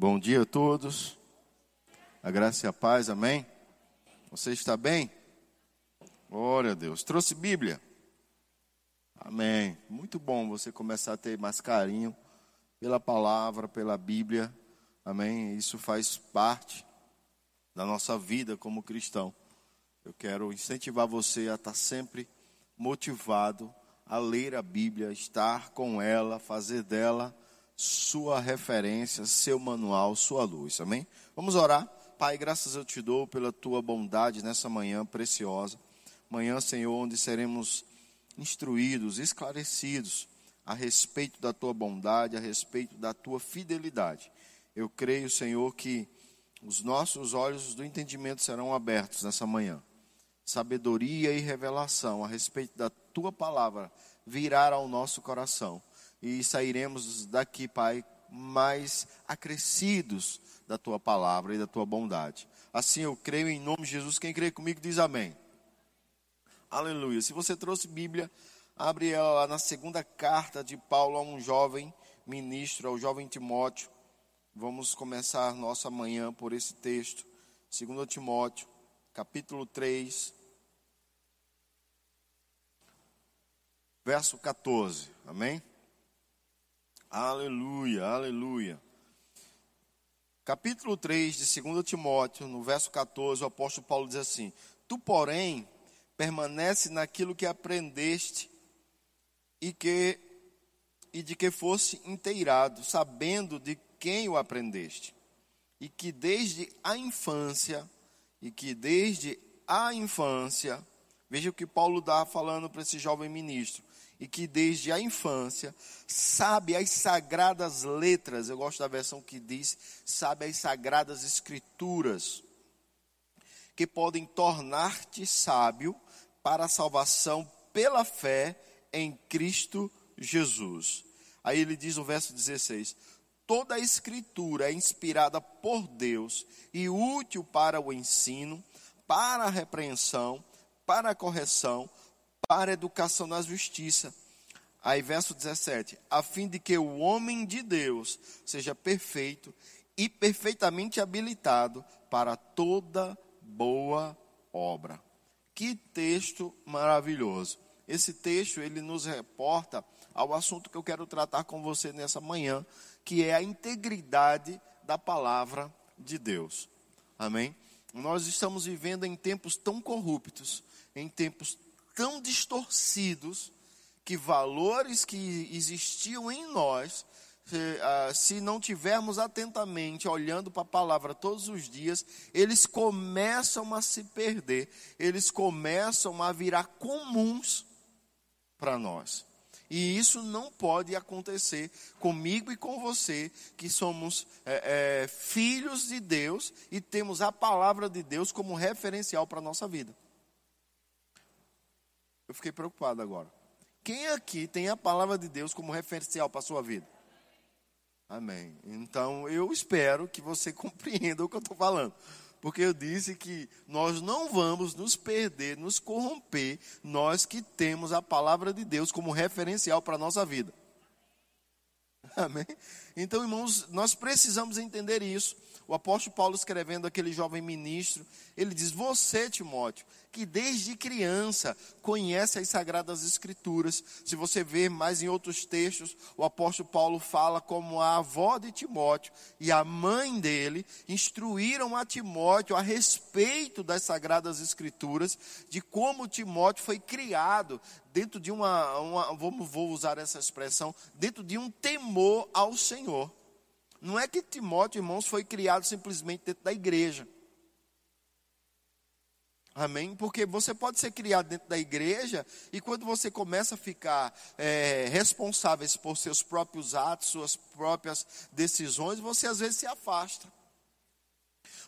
Bom dia a todos. A graça e a paz, amém? Você está bem? Glória a Deus. Trouxe Bíblia? Amém. Muito bom você começar a ter mais carinho pela palavra, pela Bíblia. Amém? Isso faz parte da nossa vida como cristão. Eu quero incentivar você a estar sempre motivado a ler a Bíblia, estar com ela, fazer dela sua referência, seu manual, sua luz. Amém? Vamos orar. Pai, graças eu te dou pela tua bondade nessa manhã preciosa. Manhã, Senhor, onde seremos instruídos, esclarecidos a respeito da tua bondade, a respeito da tua fidelidade. Eu creio, Senhor, que os nossos olhos do entendimento serão abertos nessa manhã. Sabedoria e revelação a respeito da tua palavra virá ao nosso coração e sairemos daqui, Pai, mais acrescidos da tua palavra e da tua bondade. Assim eu creio em nome de Jesus. Quem crê comigo diz amém. Aleluia. Se você trouxe Bíblia, abre ela lá na segunda carta de Paulo a um jovem ministro, ao jovem Timóteo. Vamos começar nossa manhã por esse texto. 2 Timóteo, capítulo 3, verso 14. Amém? Aleluia, aleluia. Capítulo 3 de 2 Timóteo, no verso 14, o apóstolo Paulo diz assim: Tu, porém, permanece naquilo que aprendeste e que e de que fosse inteirado, sabendo de quem o aprendeste, e que desde a infância, e que desde a infância, veja o que Paulo dá falando para esse jovem ministro, e que desde a infância sabe as sagradas letras, eu gosto da versão que diz, sabe as sagradas escrituras, que podem tornar-te sábio para a salvação pela fé em Cristo Jesus. Aí ele diz no verso 16: Toda a escritura é inspirada por Deus e útil para o ensino, para a repreensão, para a correção, para a educação na justiça. Aí, verso 17: a fim de que o homem de Deus seja perfeito e perfeitamente habilitado para toda boa obra. Que texto maravilhoso. Esse texto ele nos reporta ao assunto que eu quero tratar com você nessa manhã, que é a integridade da palavra de Deus. Amém? Nós estamos vivendo em tempos tão corruptos, em tempos tão distorcidos que valores que existiam em nós, se, ah, se não tivermos atentamente olhando para a palavra todos os dias, eles começam a se perder, eles começam a virar comuns para nós. E isso não pode acontecer comigo e com você, que somos é, é, filhos de Deus e temos a palavra de Deus como referencial para a nossa vida. Eu fiquei preocupado agora. Quem aqui tem a palavra de Deus como referencial para a sua vida? Amém. Então eu espero que você compreenda o que eu estou falando. Porque eu disse que nós não vamos nos perder, nos corromper, nós que temos a palavra de Deus como referencial para a nossa vida. Amém? Então, irmãos, nós precisamos entender isso. O apóstolo Paulo escrevendo aquele jovem ministro, ele diz: Você, Timóteo, que desde criança conhece as sagradas escrituras. Se você ver mais em outros textos, o apóstolo Paulo fala como a avó de Timóteo e a mãe dele instruíram a Timóteo a respeito das sagradas escrituras, de como Timóteo foi criado dentro de uma, uma vamos, vou usar essa expressão, dentro de um temor ao Senhor. Não é que Timóteo, irmãos, foi criado simplesmente dentro da igreja. Amém? Porque você pode ser criado dentro da igreja e quando você começa a ficar é, responsável por seus próprios atos, suas próprias decisões, você às vezes se afasta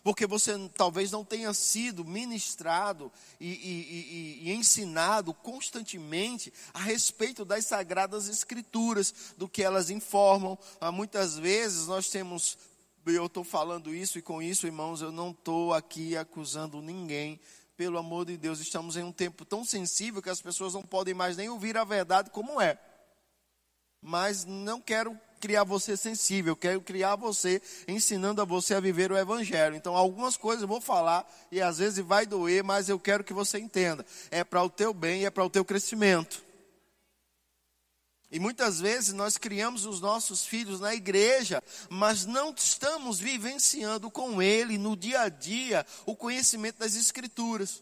porque você talvez não tenha sido ministrado e, e, e, e, ensinado constantemente a respeito das sagradas escrituras, do que elas informam. Ah, muitas vezes nós temos, eu estou falando isso e com isso, irmãos, eu não estou aqui acusando ninguém. Pelo amor de Deus, estamos em um tempo tão sensível que as pessoas não podem mais nem ouvir a verdade como é. Mas não quero criar você sensível, quero criar você ensinando a você a viver o evangelho. Então, algumas coisas eu vou falar e às vezes vai doer, mas eu quero que você entenda. É para o teu bem, é para o teu crescimento. E muitas vezes nós criamos os nossos filhos na igreja, mas não estamos vivenciando com ele no dia a dia o conhecimento das escrituras.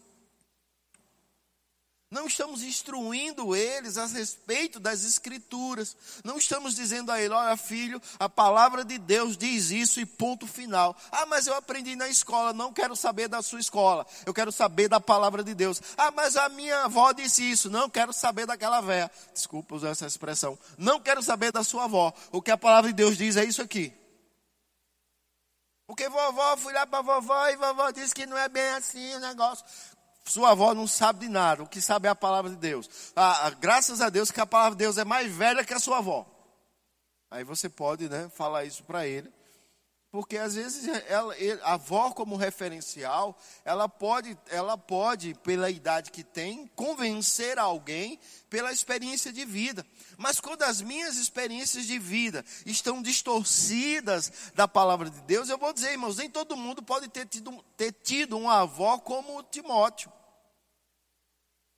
Não estamos instruindo eles a respeito das escrituras. Não estamos dizendo a ele, olha filho, a palavra de Deus diz isso e ponto final. Ah, mas eu aprendi na escola, não quero saber da sua escola. Eu quero saber da palavra de Deus. Ah, mas a minha avó disse isso, não quero saber daquela véia. Desculpa usar essa expressão. Não quero saber da sua avó. O que a palavra de Deus diz é isso aqui. Porque vovó, fui lá para vovó e vovó disse que não é bem assim o negócio. Sua avó não sabe de nada, o que sabe é a palavra de Deus. Ah, ah, graças a Deus que a palavra de Deus é mais velha que a sua avó. Aí você pode né, falar isso para ele. Porque às vezes ela, a avó como referencial, ela pode, ela pode, pela idade que tem, convencer alguém pela experiência de vida. Mas quando as minhas experiências de vida estão distorcidas da palavra de Deus, eu vou dizer, irmãos, nem todo mundo pode ter tido, ter tido uma avó como Timóteo.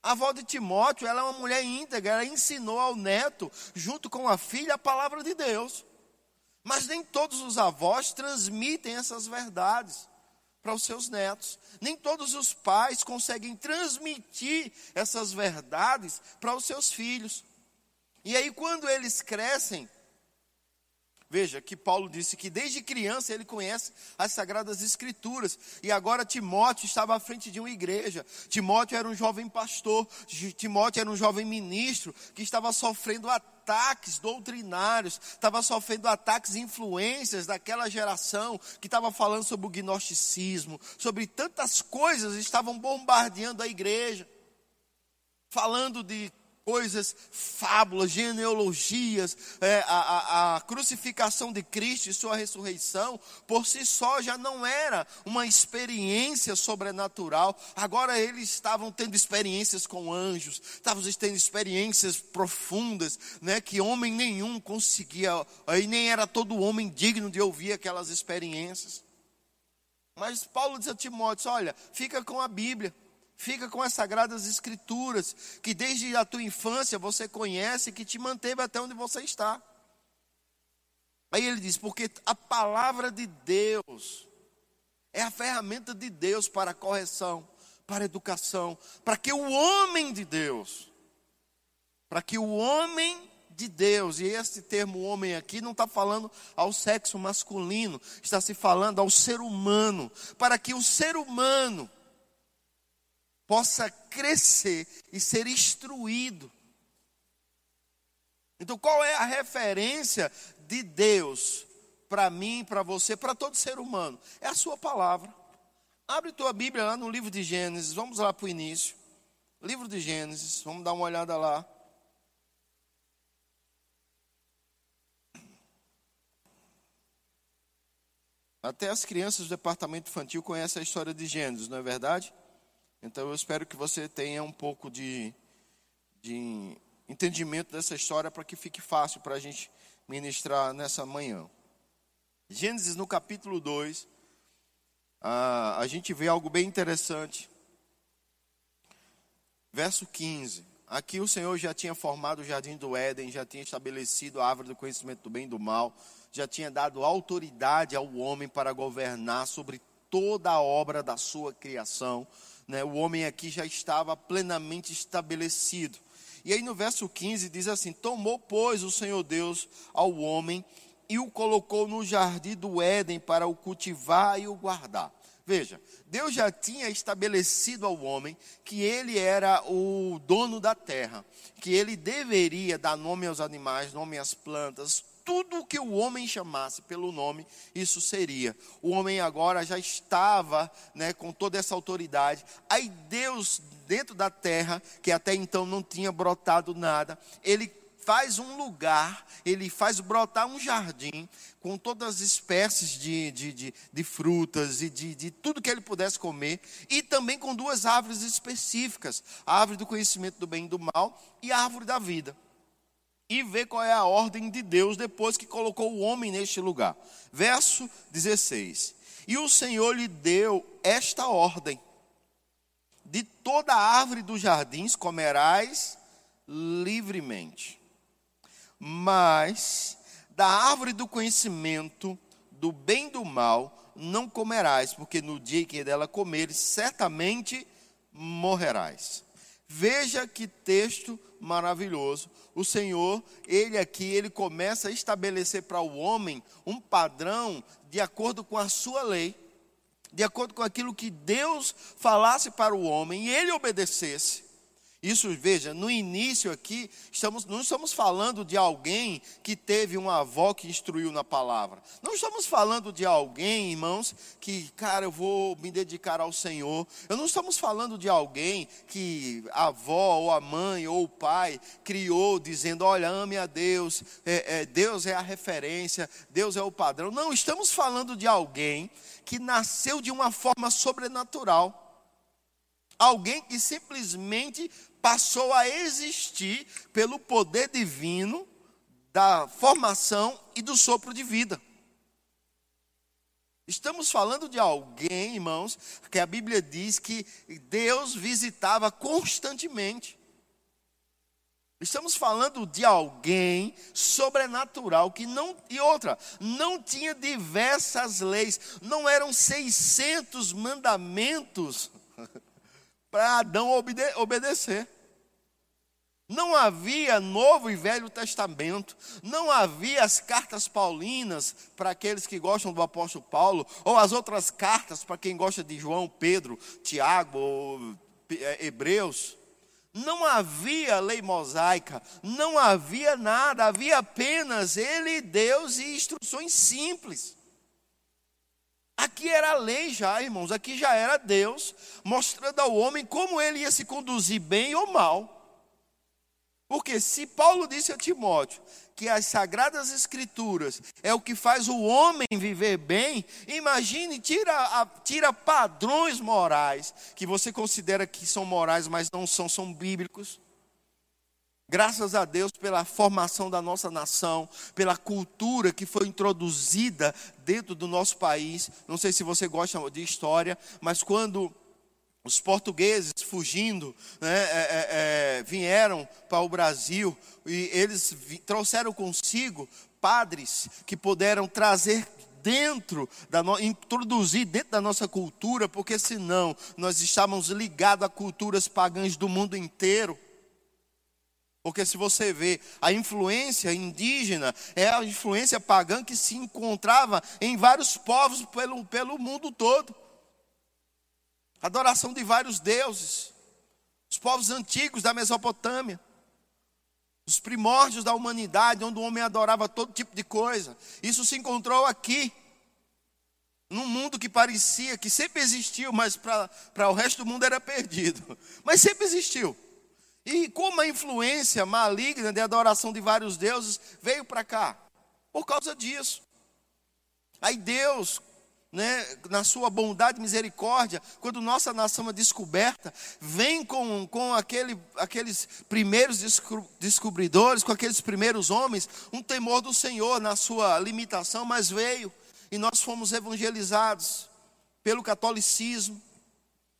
A avó de Timóteo, ela é uma mulher íntegra, ela ensinou ao neto, junto com a filha, a palavra de Deus. Mas nem todos os avós transmitem essas verdades para os seus netos. Nem todos os pais conseguem transmitir essas verdades para os seus filhos. E aí, quando eles crescem, Veja que Paulo disse que desde criança ele conhece as Sagradas Escrituras. E agora Timóteo estava à frente de uma igreja. Timóteo era um jovem pastor. Timóteo era um jovem ministro que estava sofrendo ataques doutrinários, estava sofrendo ataques e influências daquela geração que estava falando sobre o gnosticismo, sobre tantas coisas, estavam bombardeando a igreja. Falando de coisas, fábulas, genealogias, é, a, a, a, crucificação de Cristo e sua ressurreição, por si só já não era uma experiência sobrenatural. Agora eles estavam tendo experiências com anjos, estavam tendo experiências profundas, né, que homem nenhum conseguia, e nem era todo homem digno de ouvir aquelas experiências. Mas Paulo diz a Timóteo: olha, fica com a Bíblia. Fica com as sagradas escrituras, que desde a tua infância você conhece, que te manteve até onde você está. Aí ele diz: porque a palavra de Deus é a ferramenta de Deus para correção, para educação, para que o homem de Deus, para que o homem de Deus, e esse termo homem aqui não está falando ao sexo masculino, está se falando ao ser humano, para que o ser humano possa crescer e ser instruído. Então, qual é a referência de Deus para mim, para você, para todo ser humano? É a sua palavra. Abre tua Bíblia lá no livro de Gênesis, vamos lá para o início. Livro de Gênesis, vamos dar uma olhada lá. Até as crianças do departamento infantil conhecem a história de Gênesis, não é verdade? Então eu espero que você tenha um pouco de, de entendimento dessa história para que fique fácil para a gente ministrar nessa manhã. Gênesis no capítulo 2, a, a gente vê algo bem interessante. Verso 15. Aqui o Senhor já tinha formado o jardim do Éden, já tinha estabelecido a árvore do conhecimento do bem e do mal, já tinha dado autoridade ao homem para governar sobre toda a obra da sua criação né, o homem aqui já estava plenamente estabelecido. E aí no verso 15 diz assim: Tomou, pois, o Senhor Deus ao homem e o colocou no jardim do Éden para o cultivar e o guardar. Veja, Deus já tinha estabelecido ao homem que ele era o dono da terra, que ele deveria dar nome aos animais, nome às plantas, tudo que o homem chamasse pelo nome, isso seria. O homem agora já estava né, com toda essa autoridade. Aí Deus, dentro da terra, que até então não tinha brotado nada, ele faz um lugar, ele faz brotar um jardim com todas as espécies de, de, de, de frutas e de, de tudo que ele pudesse comer, e também com duas árvores específicas: a árvore do conhecimento do bem e do mal e a árvore da vida. E ver qual é a ordem de Deus depois que colocou o homem neste lugar. Verso 16: E o Senhor lhe deu esta ordem: De toda árvore dos jardins comerás livremente, mas da árvore do conhecimento do bem e do mal não comerás, porque no dia que dela comeres, certamente morrerás. Veja que texto maravilhoso. O Senhor, ele aqui, ele começa a estabelecer para o homem um padrão de acordo com a sua lei, de acordo com aquilo que Deus falasse para o homem e ele obedecesse. Isso, veja, no início aqui, estamos, não estamos falando de alguém que teve uma avó que instruiu na palavra. Não estamos falando de alguém, irmãos, que, cara, eu vou me dedicar ao Senhor. Eu não estamos falando de alguém que a avó, ou a mãe, ou o pai criou dizendo: olha, ame a Deus, é, é, Deus é a referência, Deus é o padrão. Não, estamos falando de alguém que nasceu de uma forma sobrenatural alguém que simplesmente passou a existir pelo poder divino da formação e do sopro de vida. Estamos falando de alguém, irmãos, que a Bíblia diz que Deus visitava constantemente. Estamos falando de alguém sobrenatural que não e outra, não tinha diversas leis, não eram 600 mandamentos para Adão obede obedecer. Não havia Novo e Velho Testamento, não havia as cartas paulinas para aqueles que gostam do apóstolo Paulo, ou as outras cartas para quem gosta de João, Pedro, Tiago, ou é, Hebreus. Não havia lei mosaica, não havia nada, havia apenas ele, Deus e instruções simples. Aqui era a lei já, irmãos, aqui já era Deus mostrando ao homem como ele ia se conduzir bem ou mal. Porque se Paulo disse a Timóteo que as sagradas escrituras é o que faz o homem viver bem, imagine, tira, tira padrões morais que você considera que são morais, mas não são, são bíblicos. Graças a Deus pela formação da nossa nação, pela cultura que foi introduzida dentro do nosso país. Não sei se você gosta de história, mas quando os portugueses fugindo né, é, é, é, vieram para o Brasil e eles trouxeram consigo padres que puderam trazer dentro da introduzir dentro da nossa cultura, porque senão nós estávamos ligados a culturas pagãs do mundo inteiro. Porque se você vê a influência indígena, é a influência pagã que se encontrava em vários povos pelo, pelo mundo todo adoração de vários deuses. Os povos antigos da Mesopotâmia, os primórdios da humanidade, onde o homem adorava todo tipo de coisa. Isso se encontrou aqui, num mundo que parecia que sempre existiu, mas para o resto do mundo era perdido. Mas sempre existiu. E como a influência maligna de adoração de vários deuses veio para cá? Por causa disso. Aí Deus né, na sua bondade e misericórdia, quando nossa nação é descoberta, vem com, com aquele, aqueles primeiros descobridores, com aqueles primeiros homens, um temor do Senhor na sua limitação, mas veio e nós fomos evangelizados pelo catolicismo,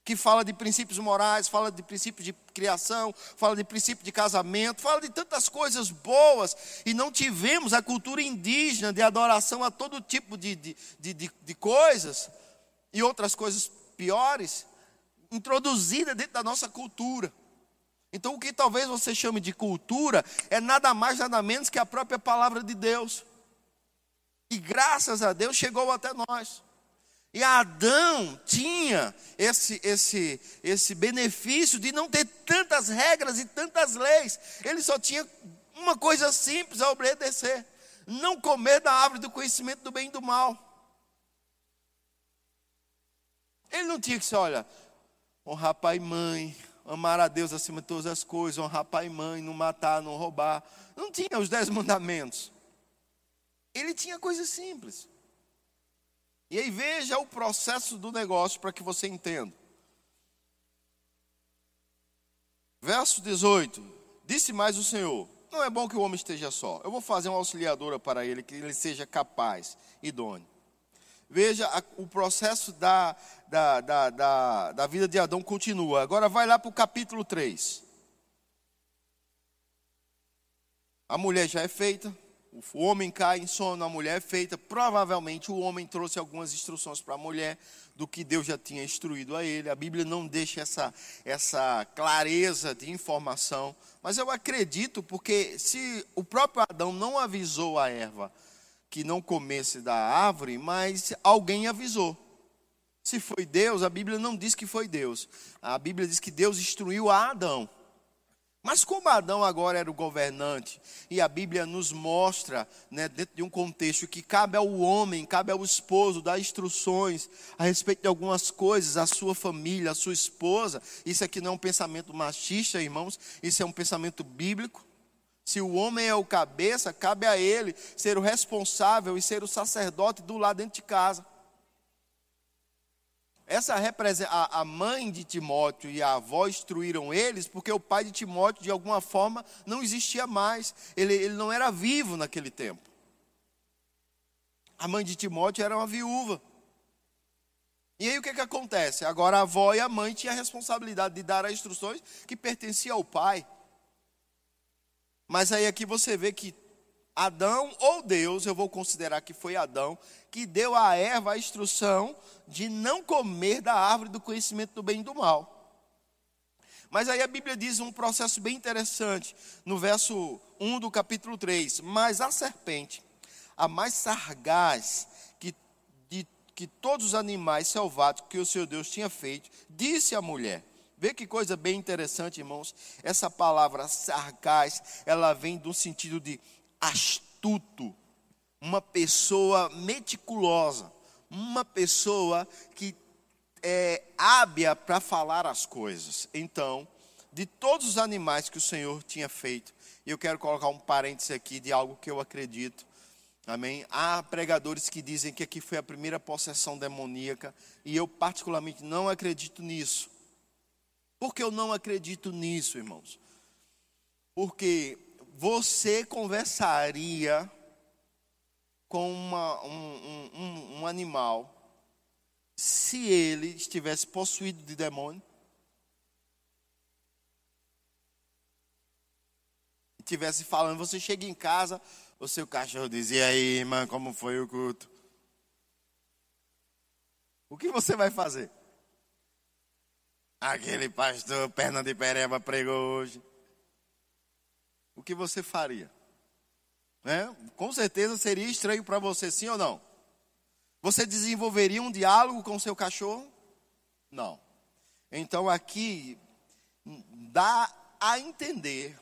que fala de princípios morais, fala de princípios de criação, fala de princípio de casamento, fala de tantas coisas boas, e não tivemos a cultura indígena de adoração a todo tipo de, de, de, de coisas, e outras coisas piores, introduzida dentro da nossa cultura. Então, o que talvez você chame de cultura é nada mais, nada menos que a própria palavra de Deus. E graças a Deus chegou até nós. E Adão tinha esse, esse, esse benefício de não ter tantas regras e tantas leis. Ele só tinha uma coisa simples a obedecer: não comer da árvore do conhecimento do bem e do mal. Ele não tinha que ser, olha, honrar pai e mãe, amar a Deus acima de todas as coisas, honrar pai e mãe, não matar, não roubar. Não tinha os dez mandamentos. Ele tinha coisas simples. E aí veja o processo do negócio para que você entenda. Verso 18: Disse mais o Senhor: Não é bom que o homem esteja só. Eu vou fazer uma auxiliadora para ele, que ele seja capaz, idôneo. Veja, a, o processo da, da, da, da, da vida de Adão continua. Agora vai lá para o capítulo 3. A mulher já é feita, o homem cai em sono, a mulher é feita. Provavelmente o homem trouxe algumas instruções para a mulher do que Deus já tinha instruído a ele. A Bíblia não deixa essa, essa clareza de informação. Mas eu acredito, porque se o próprio Adão não avisou a Eva que não comesse da árvore, mas alguém avisou. Se foi Deus, a Bíblia não diz que foi Deus. A Bíblia diz que Deus instruiu a Adão. Mas como Adão agora era o governante, e a Bíblia nos mostra, né, dentro de um contexto que cabe ao homem, cabe ao esposo dar instruções a respeito de algumas coisas, a sua família, a sua esposa, isso aqui não é um pensamento machista, irmãos, isso é um pensamento bíblico. Se o homem é o cabeça, cabe a ele ser o responsável e ser o sacerdote do lado dentro de casa. Essa a, a mãe de Timóteo e a avó instruíram eles, porque o pai de Timóteo, de alguma forma, não existia mais. Ele, ele não era vivo naquele tempo. A mãe de Timóteo era uma viúva. E aí o que, que acontece? Agora a avó e a mãe tinham a responsabilidade de dar as instruções que pertenciam ao pai. Mas aí aqui você vê que Adão ou Deus, eu vou considerar que foi Adão, que deu a Eva a instrução de não comer da árvore do conhecimento do bem e do mal. Mas aí a Bíblia diz um processo bem interessante, no verso 1 do capítulo 3. Mas a serpente, a mais sargaz que, de, que todos os animais selváticos que o seu Deus tinha feito, disse à mulher: Vê que coisa bem interessante, irmãos. Essa palavra sargaz, ela vem do sentido de astuto, uma pessoa meticulosa, uma pessoa que é hábia para falar as coisas. Então, de todos os animais que o Senhor tinha feito, e eu quero colocar um parêntese aqui de algo que eu acredito. Amém? Há pregadores que dizem que aqui foi a primeira possessão demoníaca, e eu particularmente não acredito nisso. Por que eu não acredito nisso, irmãos? Porque você conversaria com uma, um, um, um animal se ele estivesse possuído de demônio? Estivesse falando, você chega em casa, o seu cachorro dizia, aí, irmã, como foi o culto? O que você vai fazer? Aquele pastor, perna de pereba, pregou hoje. O que você faria? Né? Com certeza seria estranho para você, sim ou não? Você desenvolveria um diálogo com seu cachorro? Não. Então aqui dá a entender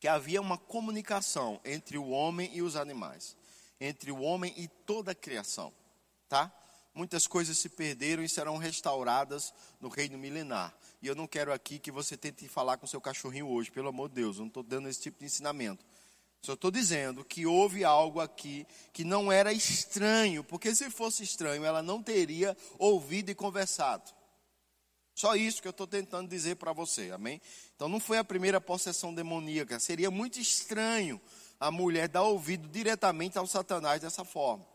que havia uma comunicação entre o homem e os animais, entre o homem e toda a criação, tá? Muitas coisas se perderam e serão restauradas no reino milenar. E eu não quero aqui que você tente falar com seu cachorrinho hoje, pelo amor de Deus, eu não estou dando esse tipo de ensinamento. Só estou dizendo que houve algo aqui que não era estranho, porque se fosse estranho, ela não teria ouvido e conversado. Só isso que eu estou tentando dizer para você, amém? Então não foi a primeira possessão demoníaca. Seria muito estranho a mulher dar ouvido diretamente ao Satanás dessa forma.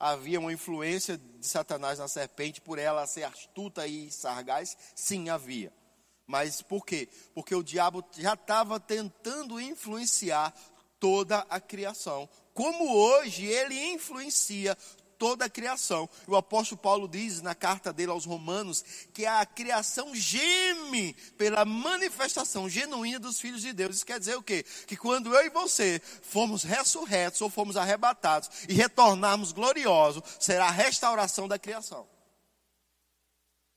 Havia uma influência de Satanás na serpente por ela ser astuta e sargaz? Sim, havia. Mas por quê? Porque o diabo já estava tentando influenciar toda a criação. Como hoje ele influencia toda a criação. O apóstolo Paulo diz na carta dele aos Romanos que a criação geme pela manifestação genuína dos filhos de Deus. Isso quer dizer o quê? Que quando eu e você formos ressurretos ou formos arrebatados e retornarmos gloriosos, será a restauração da criação.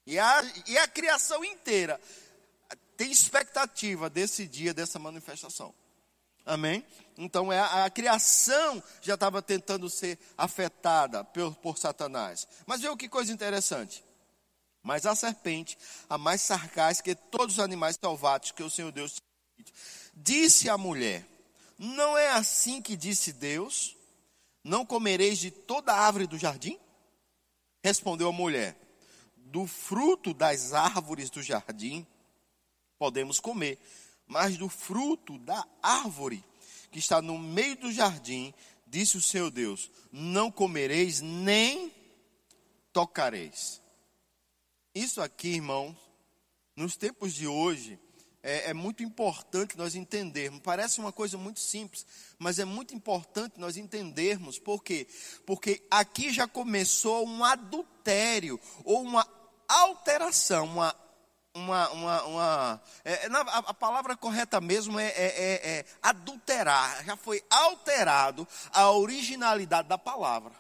E a, e a criação inteira tem expectativa desse dia, dessa manifestação. Amém? Então é a, a criação já estava tentando ser afetada por, por Satanás. Mas viu que coisa interessante. Mas a serpente, a mais sarcástica que todos os animais selváticos que o Senhor Deus disse à mulher: Não é assim que disse Deus? Não comereis de toda a árvore do jardim? Respondeu a mulher: Do fruto das árvores do jardim podemos comer, Mas do fruto da árvore que está no meio do jardim, disse o seu Deus: Não comereis nem tocareis. Isso aqui, irmãos, nos tempos de hoje, é, é, muito importante nós entendermos. Parece uma coisa muito simples, mas é muito importante nós entendermos. Por quê? Porque aqui já começou um adultério, ou uma alteração, uma. Uma, uma, uma é, a, a, palavra correta mesmo é, é, é, é adulterar, já foi alterado a originalidade da palavra.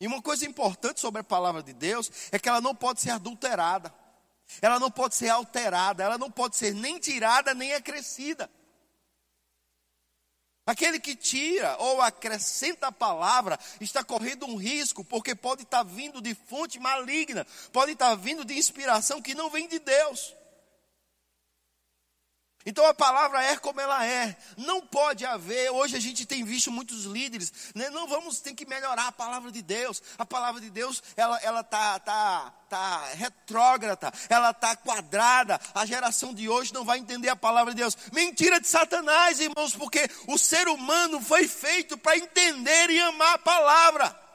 E uma coisa importante sobre a palavra de Deus é que ela não pode ser adulterada, ela não pode ser alterada, ela não pode ser nem tirada nem acrescida. Aquele que tira ou acrescenta a palavra está correndo um risco, porque pode estar vindo de fonte maligna, pode estar vindo de inspiração que não vem de Deus. Então a palavra é como ela é. Não pode haver. Hoje a gente tem visto muitos líderes. Né? Não vamos ter que melhorar a palavra de Deus. A palavra de Deus ela ela tá tá tá retrógrada. Ela tá quadrada. A geração de hoje não vai entender a palavra de Deus. Mentira de Satanás, irmãos, porque o ser humano foi feito para entender e amar a palavra.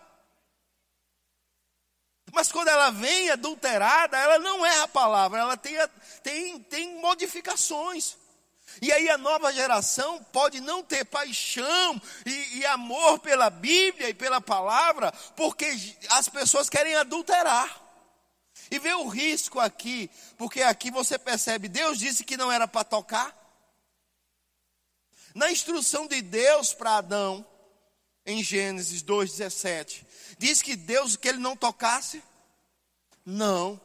Mas quando ela vem adulterada, ela não é a palavra, ela tem, tem, tem modificações. E aí a nova geração pode não ter paixão e, e, amor pela Bíblia e pela palavra, porque as pessoas querem adulterar. E vê o risco aqui, porque aqui você percebe, Deus disse que não era para tocar. Na instrução de Deus para Adão, em Gênesis 2,17, diz que Deus que ele não tocasse? Não.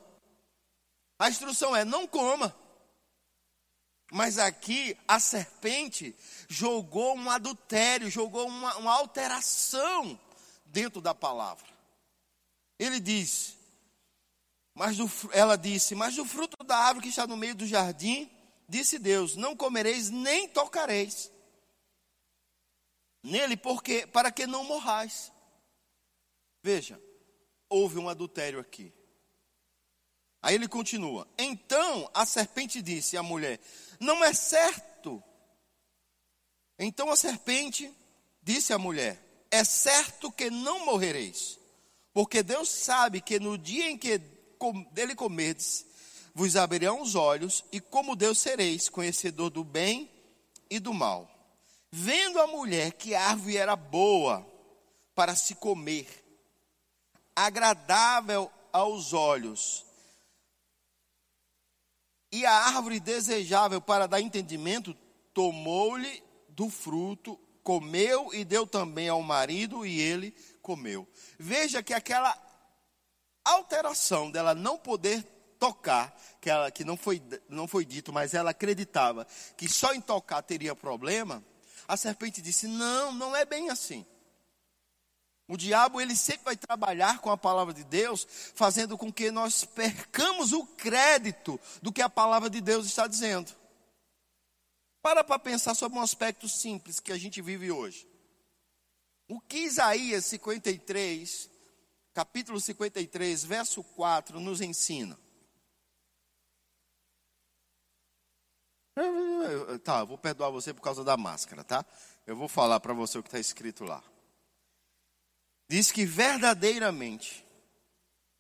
A instrução é: não coma. Mas aqui a serpente jogou um adultério, jogou uma, uma alteração dentro da palavra. Ele diz, mas do, ela disse, mas do fruto da árvore que está no meio do jardim, disse Deus, não comereis nem tocareis nele, porque para que não morrais. Veja, houve um adultério aqui. Aí ele continua. Então a serpente disse à mulher: não é certo. Então a serpente disse à mulher: É certo que não morrereis, porque Deus sabe que no dia em que dele comerdes, vos abrirão os olhos, e como Deus sereis, conhecedor do bem e do mal. Vendo a mulher que a árvore era boa para se comer, agradável aos olhos e a árvore desejável para dar entendimento, tomou-lhe do fruto, comeu e deu também ao marido, e ele comeu. Veja que aquela alteração dela não poder tocar, que, ela, que não, foi, não foi dito, mas ela acreditava que só em tocar teria problema, a serpente disse: Não, não é bem assim. O diabo, ele sempre vai trabalhar com a palavra de Deus, fazendo com que nós percamos o crédito do que a palavra de Deus está dizendo. Para para pensar sobre um aspecto simples que a gente vive hoje. O que Isaías 53, capítulo 53, verso 4, nos ensina? Tá, eu vou perdoar você por causa da máscara, tá? Eu vou falar para você o que está escrito lá diz que verdadeiramente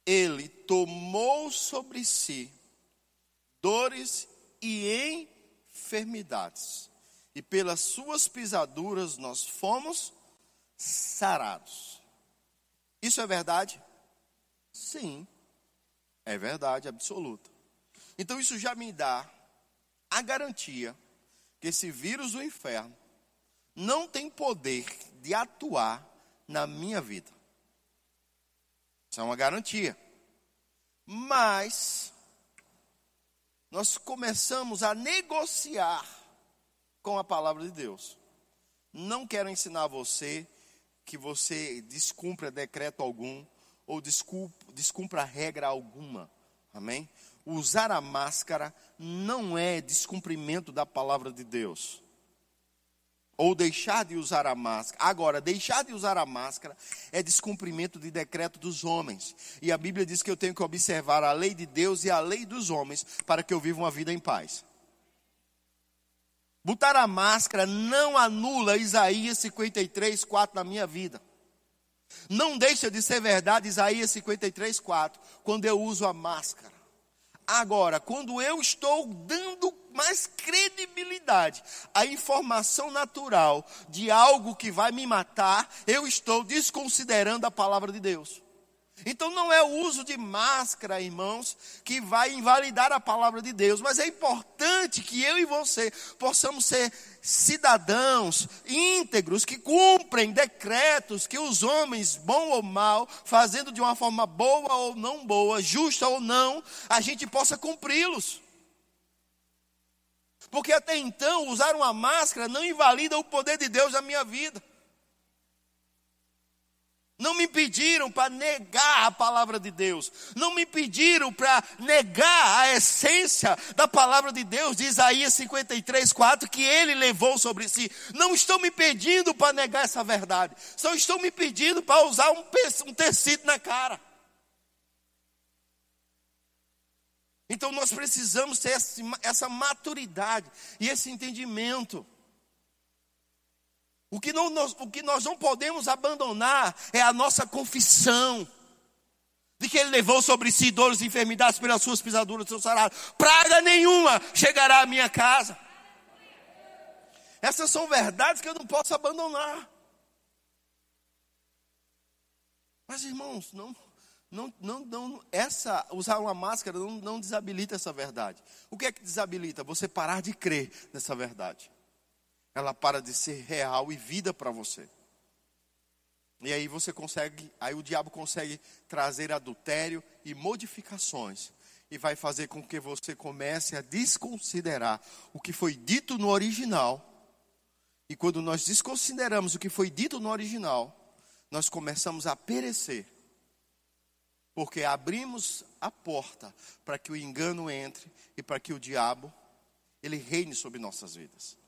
ele tomou sobre si dores e enfermidades, e pelas suas pisaduras nós fomos sarados. Isso é verdade? Sim, é verdade absoluta. Então isso já me dá a garantia que esse vírus do inferno não tem poder de atuar na minha vida. Isso é uma garantia. Mas nós começamos a negociar com a palavra de Deus. Não quero ensinar você que você descumpra decreto algum ou descumpra regra alguma. Amém? Usar a máscara não é descumprimento da palavra de Deus ou deixar de usar a máscara. Agora, deixar de usar a máscara é descumprimento de decreto dos homens. E a Bíblia diz que eu tenho que observar a lei de Deus e a lei dos homens para que eu viva uma vida em paz. Botar a máscara não anula Isaías 53, 4 na minha vida. Não deixa de ser verdade Isaías 53, 4, quando eu uso a máscara. Agora, quando eu estou dando mais credibilidade à informação natural de algo que vai me matar, eu estou desconsiderando a palavra de Deus. Então não é o uso de máscara, irmãos, que vai invalidar a palavra de Deus, mas é importante que eu e você possamos ser cidadãos íntegros que cumprem decretos que os homens, bom ou mal, fazendo de uma forma boa ou não boa, justa ou não, a gente possa cumpri-los. Porque até então, usar uma máscara não invalida o poder de Deus na minha vida. Não me pediram para negar a palavra de Deus. Não me pediram para negar a essência da palavra de Deus, de Isaías 53, 4, que ele levou sobre si. Não estão me pedindo para negar essa verdade. Só estão me pedindo para usar um, um tecido na cara. Então nós precisamos ter essa maturidade e esse entendimento. O que, não, nós, o que nós não podemos abandonar é a nossa confissão. De que ele levou sobre si dores e enfermidades pelas suas pisaduras do seu salário. Praga nenhuma chegará à minha casa. Essas são verdades que eu não posso abandonar. Mas irmãos, não, não, não, não, essa, usar uma máscara não, não desabilita essa verdade. O que é que desabilita? Você parar de crer nessa verdade ela para de ser real e vida para você. E aí você consegue, aí o diabo consegue trazer adultério e modificações e vai fazer com que você comece a desconsiderar o que foi dito no original. E quando nós desconsideramos o que foi dito no original, nós começamos a perecer. Porque abrimos a porta para que o engano entre e para que o diabo ele reine sobre nossas vidas.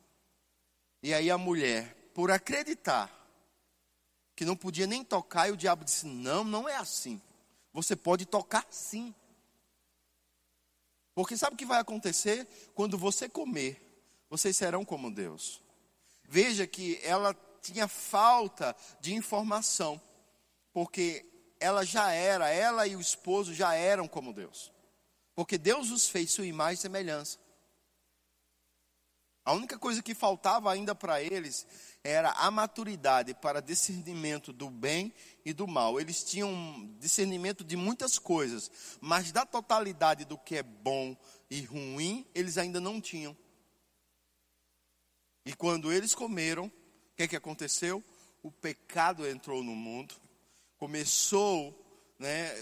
E aí a mulher, por acreditar que não podia nem tocar, e o diabo disse: Não, não é assim. Você pode tocar sim. Porque sabe o que vai acontecer? Quando você comer, vocês serão como Deus. Veja que ela tinha falta de informação, porque ela já era, ela e o esposo já eram como Deus. Porque Deus os fez sua imagem e semelhança. A única coisa que faltava ainda para eles era a maturidade para discernimento do bem e do mal. Eles tinham discernimento de muitas coisas, mas da totalidade do que é bom e ruim, eles ainda não tinham. E quando eles comeram, o que, é que aconteceu? O pecado entrou no mundo, começou né,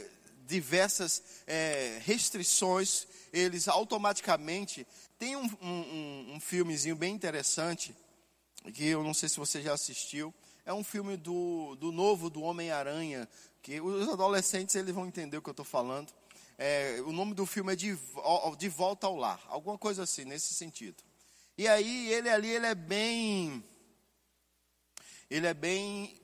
diversas é, restrições, eles automaticamente tem um, um, um, filmezinho bem interessante, que eu não sei se você já assistiu. É um filme do, do novo do Homem-Aranha, que os adolescentes eles vão entender o que eu estou falando. É, o nome do filme é de, de Volta ao Lar, alguma coisa assim, nesse sentido. E aí ele ali, ele é bem. Ele é bem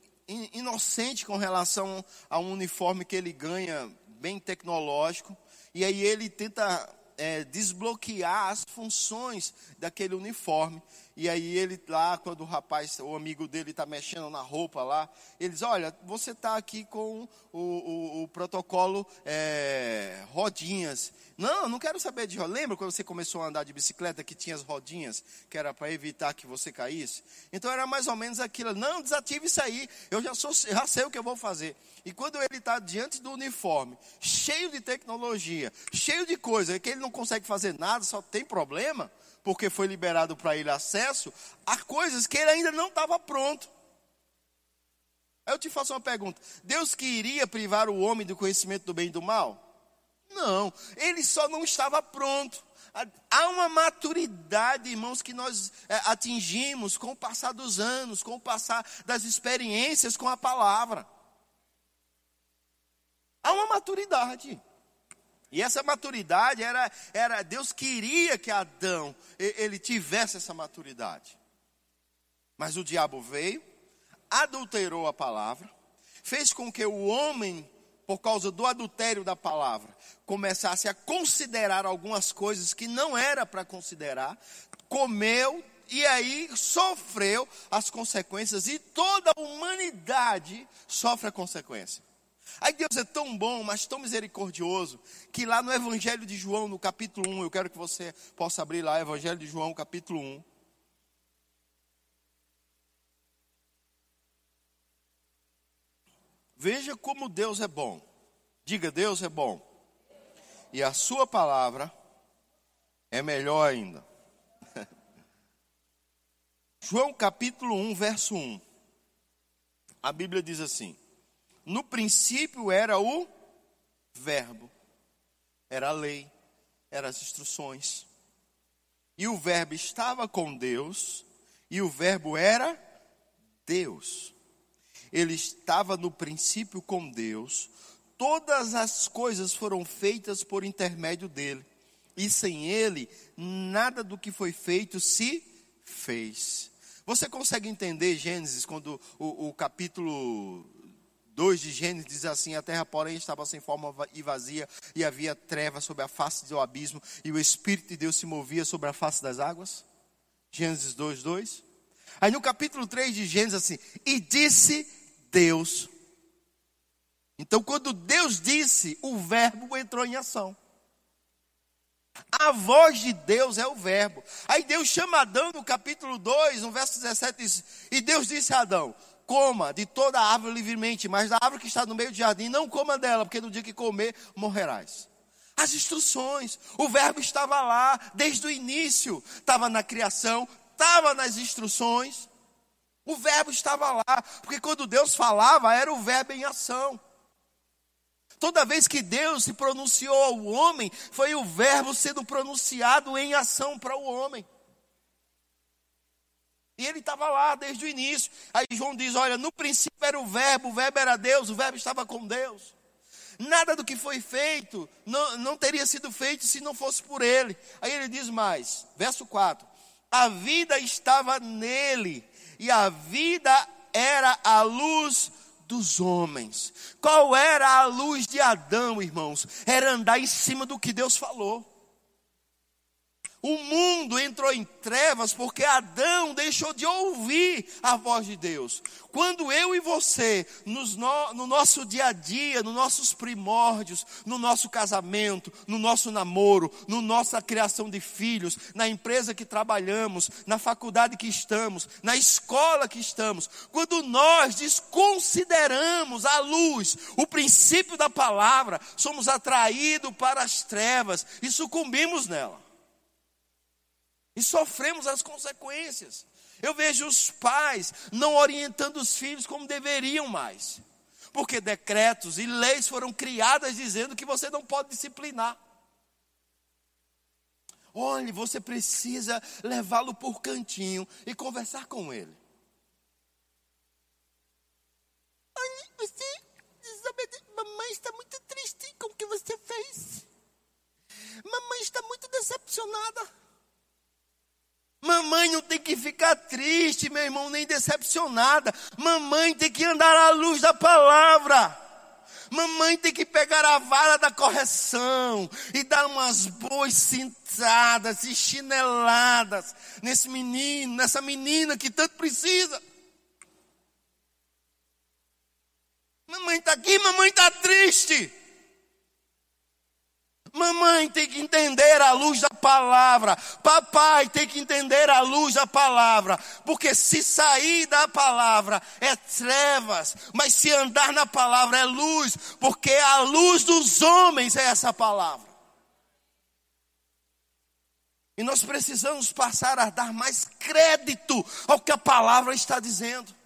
inocente com relação a um uniforme que ele ganha, bem tecnológico. E aí ele tenta é, desbloquear as funções daquele uniforme. E aí ele lá, quando o rapaz, o amigo dele está mexendo na roupa lá, ele diz, olha, você está aqui com o, o, o protocolo é, rodinhas. Não, não quero saber de rodinhas. Lembra quando você começou a andar de bicicleta que tinha as rodinhas, que era para evitar que você caísse? Então era mais ou menos aquilo. Não, desative isso aí. Eu já, sou, já sei o que eu vou fazer. E quando ele está diante do uniforme, cheio de tecnologia, cheio de coisa, que ele não consegue fazer nada, só tem problema porque foi liberado para ele acesso a coisas que ele ainda não estava pronto. Aí eu te faço uma pergunta: Deus queria privar o homem do conhecimento do bem e do mal? Não, ele só não estava pronto. Há uma maturidade, irmãos, que nós é, atingimos com o passar dos anos, com o passar das experiências com a palavra. Há uma maturidade. E essa maturidade era, era Deus queria que Adão ele tivesse essa maturidade. Mas o diabo veio, adulterou a palavra, fez com que o homem, por causa do adultério da palavra, começasse a considerar algumas coisas que não era para considerar, comeu e aí sofreu as consequências e toda a humanidade sofre a consequência. Aí Deus é tão bom, mas tão misericordioso, que lá no Evangelho de João, no capítulo 1, eu quero que você possa abrir lá, Evangelho de João, capítulo 1. Veja como Deus é bom. Diga, Deus é bom. E a sua palavra é melhor ainda. João capítulo 1, verso 1. A Bíblia diz assim: No princípio era o Verbo, era a lei, eram as instruções. E o Verbo estava com Deus, e o Verbo era Deus ele estava no princípio com Deus, todas as coisas foram feitas por intermédio dele, e sem ele, nada do que foi feito se fez. Você consegue entender Gênesis, quando o, o capítulo 2 de Gênesis diz assim: A terra, porém, estava sem forma e vazia, e havia trevas sobre a face do abismo, e o Espírito de Deus se movia sobre a face das águas? Gênesis 2, 2. Aí no capítulo 3 de Gênesis, assim: E disse Deus. Então, quando Deus disse, o Verbo entrou em ação. A voz de Deus é o Verbo. Aí Deus chama Adão no capítulo 2, no verso 17, diz, e Deus disse a Adão: Coma de toda árvore livremente, mas da árvore que está no meio do jardim, não coma dela, porque no dia que comer, morrerás. As instruções, o Verbo estava lá desde o início, estava na criação, estava nas instruções. O verbo estava lá, porque quando Deus falava, era o verbo em ação. Toda vez que Deus se pronunciou ao homem, foi o verbo sendo pronunciado em ação para o homem. E ele estava lá desde o início. Aí João diz: Olha, no princípio era o verbo, o verbo era Deus, o verbo estava com Deus. Nada do que foi feito não, não teria sido feito se não fosse por ele. Aí ele diz mais, verso 4: A vida estava nele e a vida era a luz dos homens. Qual era a luz de Adão, irmãos? Era andar em cima do que Deus falou. O mundo entrou em trevas porque Adão deixou de ouvir a voz de Deus. Quando eu e você, no, no nosso dia a dia, nos nossos primórdios, no nosso casamento, no nosso namoro, na no nossa criação de filhos, na empresa que trabalhamos, na faculdade que estamos, na escola que estamos, quando nós desconsideramos a luz, o princípio da palavra, somos atraídos para as trevas e sucumbimos nela. E sofremos as consequências. Eu vejo os pais não orientando os filhos como deveriam mais. Porque decretos e leis foram criadas dizendo que você não pode disciplinar. Olhe, você precisa levá-lo por cantinho e conversar com ele. Olha, você, mamãe está muito triste com o que você fez. Mamãe está muito decepcionada. Mamãe não tem que ficar triste, meu irmão, nem decepcionada. Mamãe tem que andar à luz da palavra. Mamãe tem que pegar a vara da correção e dar umas boas cintadas e chineladas nesse menino, nessa menina que tanto precisa. Mamãe está aqui, mamãe está triste. Mamãe tem que entender a luz da palavra. Papai tem que entender a luz da palavra. Porque se sair da palavra é trevas, mas se andar na palavra é luz. Porque a luz dos homens é essa palavra. E nós precisamos passar a dar mais crédito ao que a palavra está dizendo.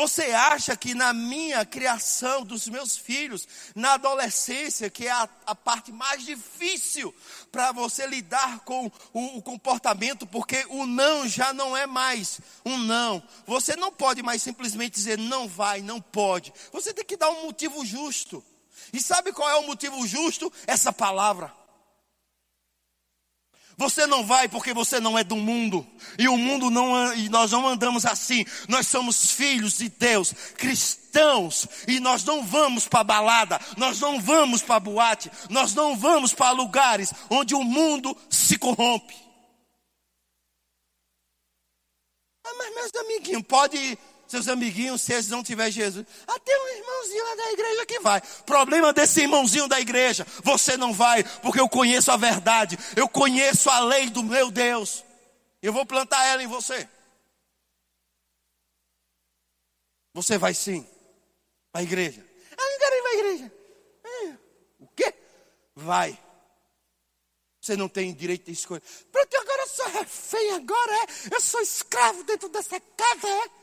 Você acha que na minha criação dos meus filhos, na adolescência, que é a, a parte mais difícil para você lidar com o, o comportamento, porque o não já não é mais um não. Você não pode mais simplesmente dizer não vai, não pode. Você tem que dar um motivo justo. E sabe qual é o motivo justo? Essa palavra. Você não vai porque você não é do mundo. E o mundo não e nós não andamos assim. Nós somos filhos de Deus, cristãos, e nós não vamos para balada, nós não vamos para boate, nós não vamos para lugares onde o mundo se corrompe. Ah, mas meus amiguinhos, pode seus amiguinhos, se eles não tiver Jesus. Até um irmãozinho lá da igreja que vai. Problema desse irmãozinho da igreja, você não vai, porque eu conheço a verdade, eu conheço a lei do meu Deus. Eu vou plantar ela em você. Você vai sim, para a igreja. Ah, não quero ir para a igreja. É. O quê? Vai. Você não tem direito de escolha. Pronto, agora eu sou refém, agora é. Eu sou escravo dentro dessa casa, é.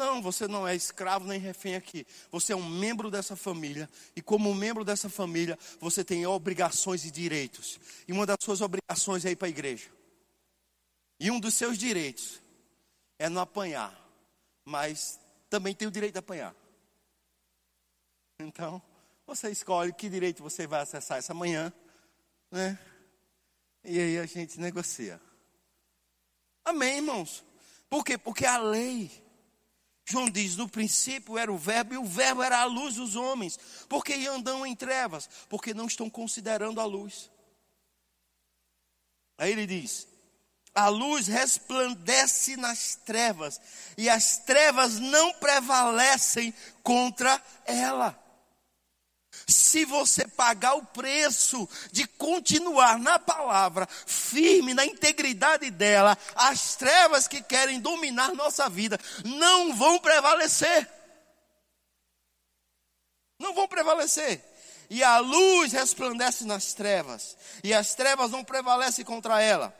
Não, você não é escravo nem refém aqui. Você é um membro dessa família. E como membro dessa família, você tem obrigações e direitos. E uma das suas obrigações é ir para a igreja. E um dos seus direitos é não apanhar. Mas também tem o direito de apanhar. Então, você escolhe que direito você vai acessar essa manhã. Né? E aí a gente negocia. Amém, irmãos? Por quê? Porque a lei João diz: no princípio era o Verbo, e o Verbo era a luz dos homens. Porque andam em trevas? Porque não estão considerando a luz. Aí ele diz: a luz resplandece nas trevas, e as trevas não prevalecem contra ela. Se você pagar o preço de continuar na palavra, firme na integridade dela, as trevas que querem dominar nossa vida não vão prevalecer. Não vão prevalecer. E a luz resplandece nas trevas, e as trevas não prevalecem contra ela.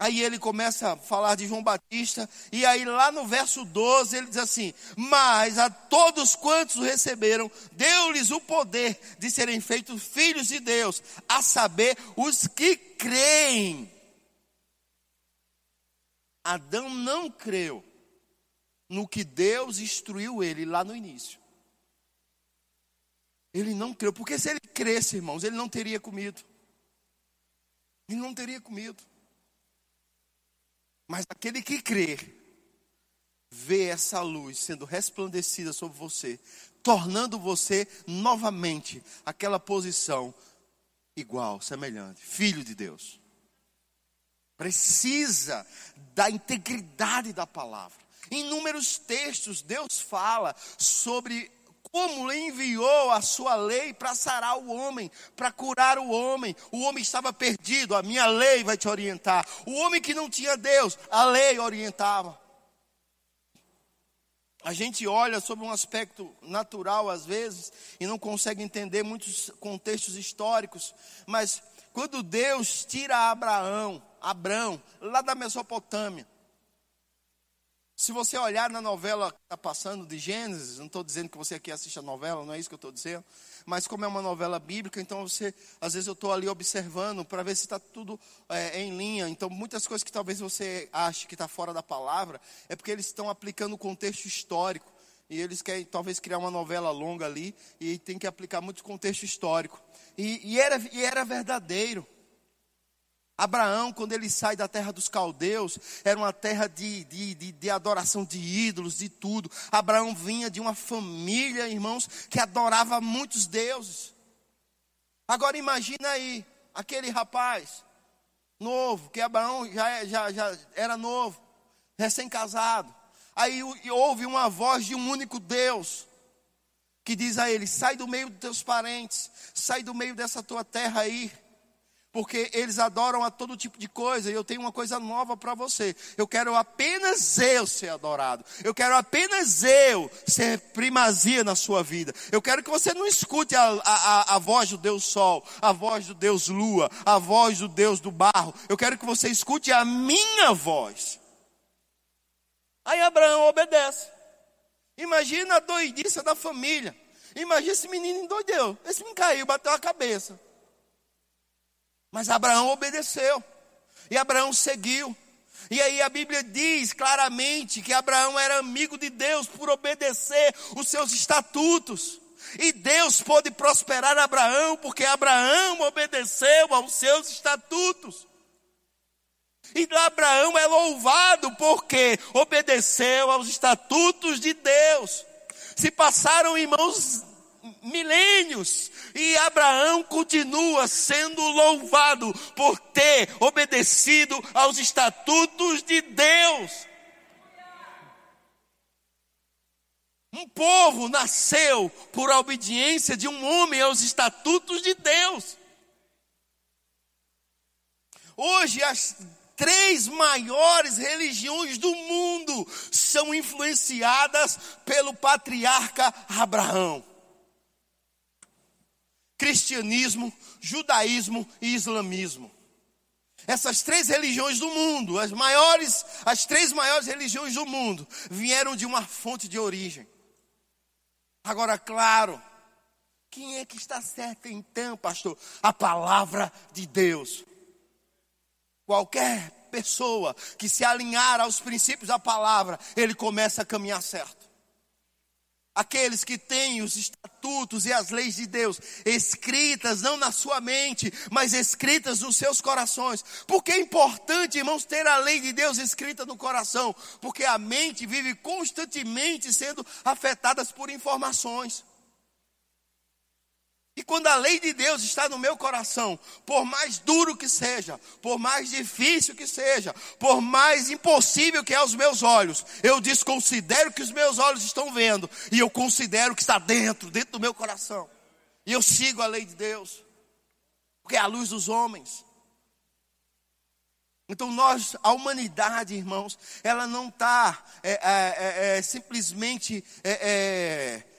Aí ele começa a falar de João Batista, e aí lá no verso 12 ele diz assim: Mas a todos quantos o receberam, deu-lhes o poder de serem feitos filhos de Deus, a saber, os que creem. Adão não creu no que Deus instruiu ele lá no início. Ele não creu, porque se ele cresce, irmãos, ele não teria comido. Ele não teria comido. Mas aquele que crê, vê essa luz sendo resplandecida sobre você, tornando você novamente aquela posição igual, semelhante, filho de Deus. Precisa da integridade da palavra. Em inúmeros textos, Deus fala sobre como enviou a sua lei para sarar o homem, para curar o homem. O homem estava perdido, a minha lei vai te orientar. O homem que não tinha Deus, a lei orientava. A gente olha sobre um aspecto natural às vezes e não consegue entender muitos contextos históricos, mas quando Deus tira Abraão, Abraão, lá da Mesopotâmia, se você olhar na novela que está passando de Gênesis, não estou dizendo que você aqui assiste a novela, não é isso que eu estou dizendo, mas como é uma novela bíblica, então você, às vezes eu estou ali observando para ver se está tudo é, em linha. Então, muitas coisas que talvez você ache que está fora da palavra, é porque eles estão aplicando o contexto histórico. E eles querem talvez criar uma novela longa ali, e tem que aplicar muito contexto histórico. E, e, era, e era verdadeiro. Abraão, quando ele sai da terra dos caldeus, era uma terra de, de, de, de, adoração de ídolos, de tudo. Abraão vinha de uma família, irmãos, que adorava muitos deuses. Agora imagina aí, aquele rapaz novo, que Abraão já, já, já era novo, recém-casado. Aí ouve uma voz de um único Deus que diz a ele: sai do meio dos teus parentes, sai do meio dessa tua terra aí porque eles adoram a todo tipo de coisa, e eu tenho uma coisa nova para você. Eu quero apenas eu ser adorado. Eu quero apenas eu ser primazia na sua vida. Eu quero que você não escute a, a, a voz do Deus Sol, a voz do Deus Lua, a voz do Deus do barro. Eu quero que você escute a minha voz. Aí Abraão obedece. Imagina a doidice da família. Imagina esse menino endoideu. Esse menino caiu, bateu a cabeça. Mas Abraão obedeceu. E Abraão seguiu. E aí a Bíblia diz claramente que Abraão era amigo de Deus por obedecer os seus estatutos. E Deus pôde prosperar Abraão porque Abraão obedeceu aos seus estatutos. E Abraão é louvado porque obedeceu aos estatutos de Deus. Se passaram, irmãos, milênios e Abraão continua sendo louvado por ter obedecido aos estatutos de Deus. Um povo nasceu por obediência de um homem aos estatutos de Deus. Hoje, as três maiores religiões do mundo são influenciadas pelo patriarca Abraão: cristianismo, judaísmo e islamismo. Essas três religiões do mundo, as maiores, as três maiores religiões do mundo, vieram de uma fonte de origem. Agora, claro, quem é que está certo então, pastor? A palavra de Deus. Qualquer pessoa que se alinhar aos princípios da palavra, ele começa a caminhar certo. Aqueles que têm os estatutos e as leis de Deus escritas, não na sua mente, mas escritas nos seus corações. Porque é importante, irmãos, ter a lei de Deus escrita no coração, porque a mente vive constantemente sendo afetada por informações. E quando a lei de Deus está no meu coração, por mais duro que seja, por mais difícil que seja, por mais impossível que é aos meus olhos, eu desconsidero que os meus olhos estão vendo e eu considero que está dentro, dentro do meu coração. E eu sigo a lei de Deus, porque é a luz dos homens. Então nós, a humanidade, irmãos, ela não está é, é, é, é, simplesmente é, é,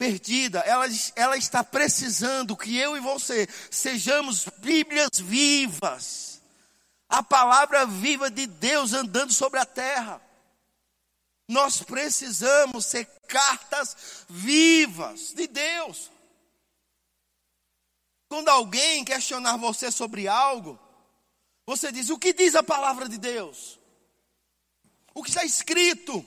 perdida, ela, ela está precisando que eu e você sejamos Bíblias vivas, a palavra viva de Deus andando sobre a terra. Nós precisamos ser cartas vivas de Deus. Quando alguém questionar você sobre algo, você diz: o que diz a palavra de Deus? O que está escrito?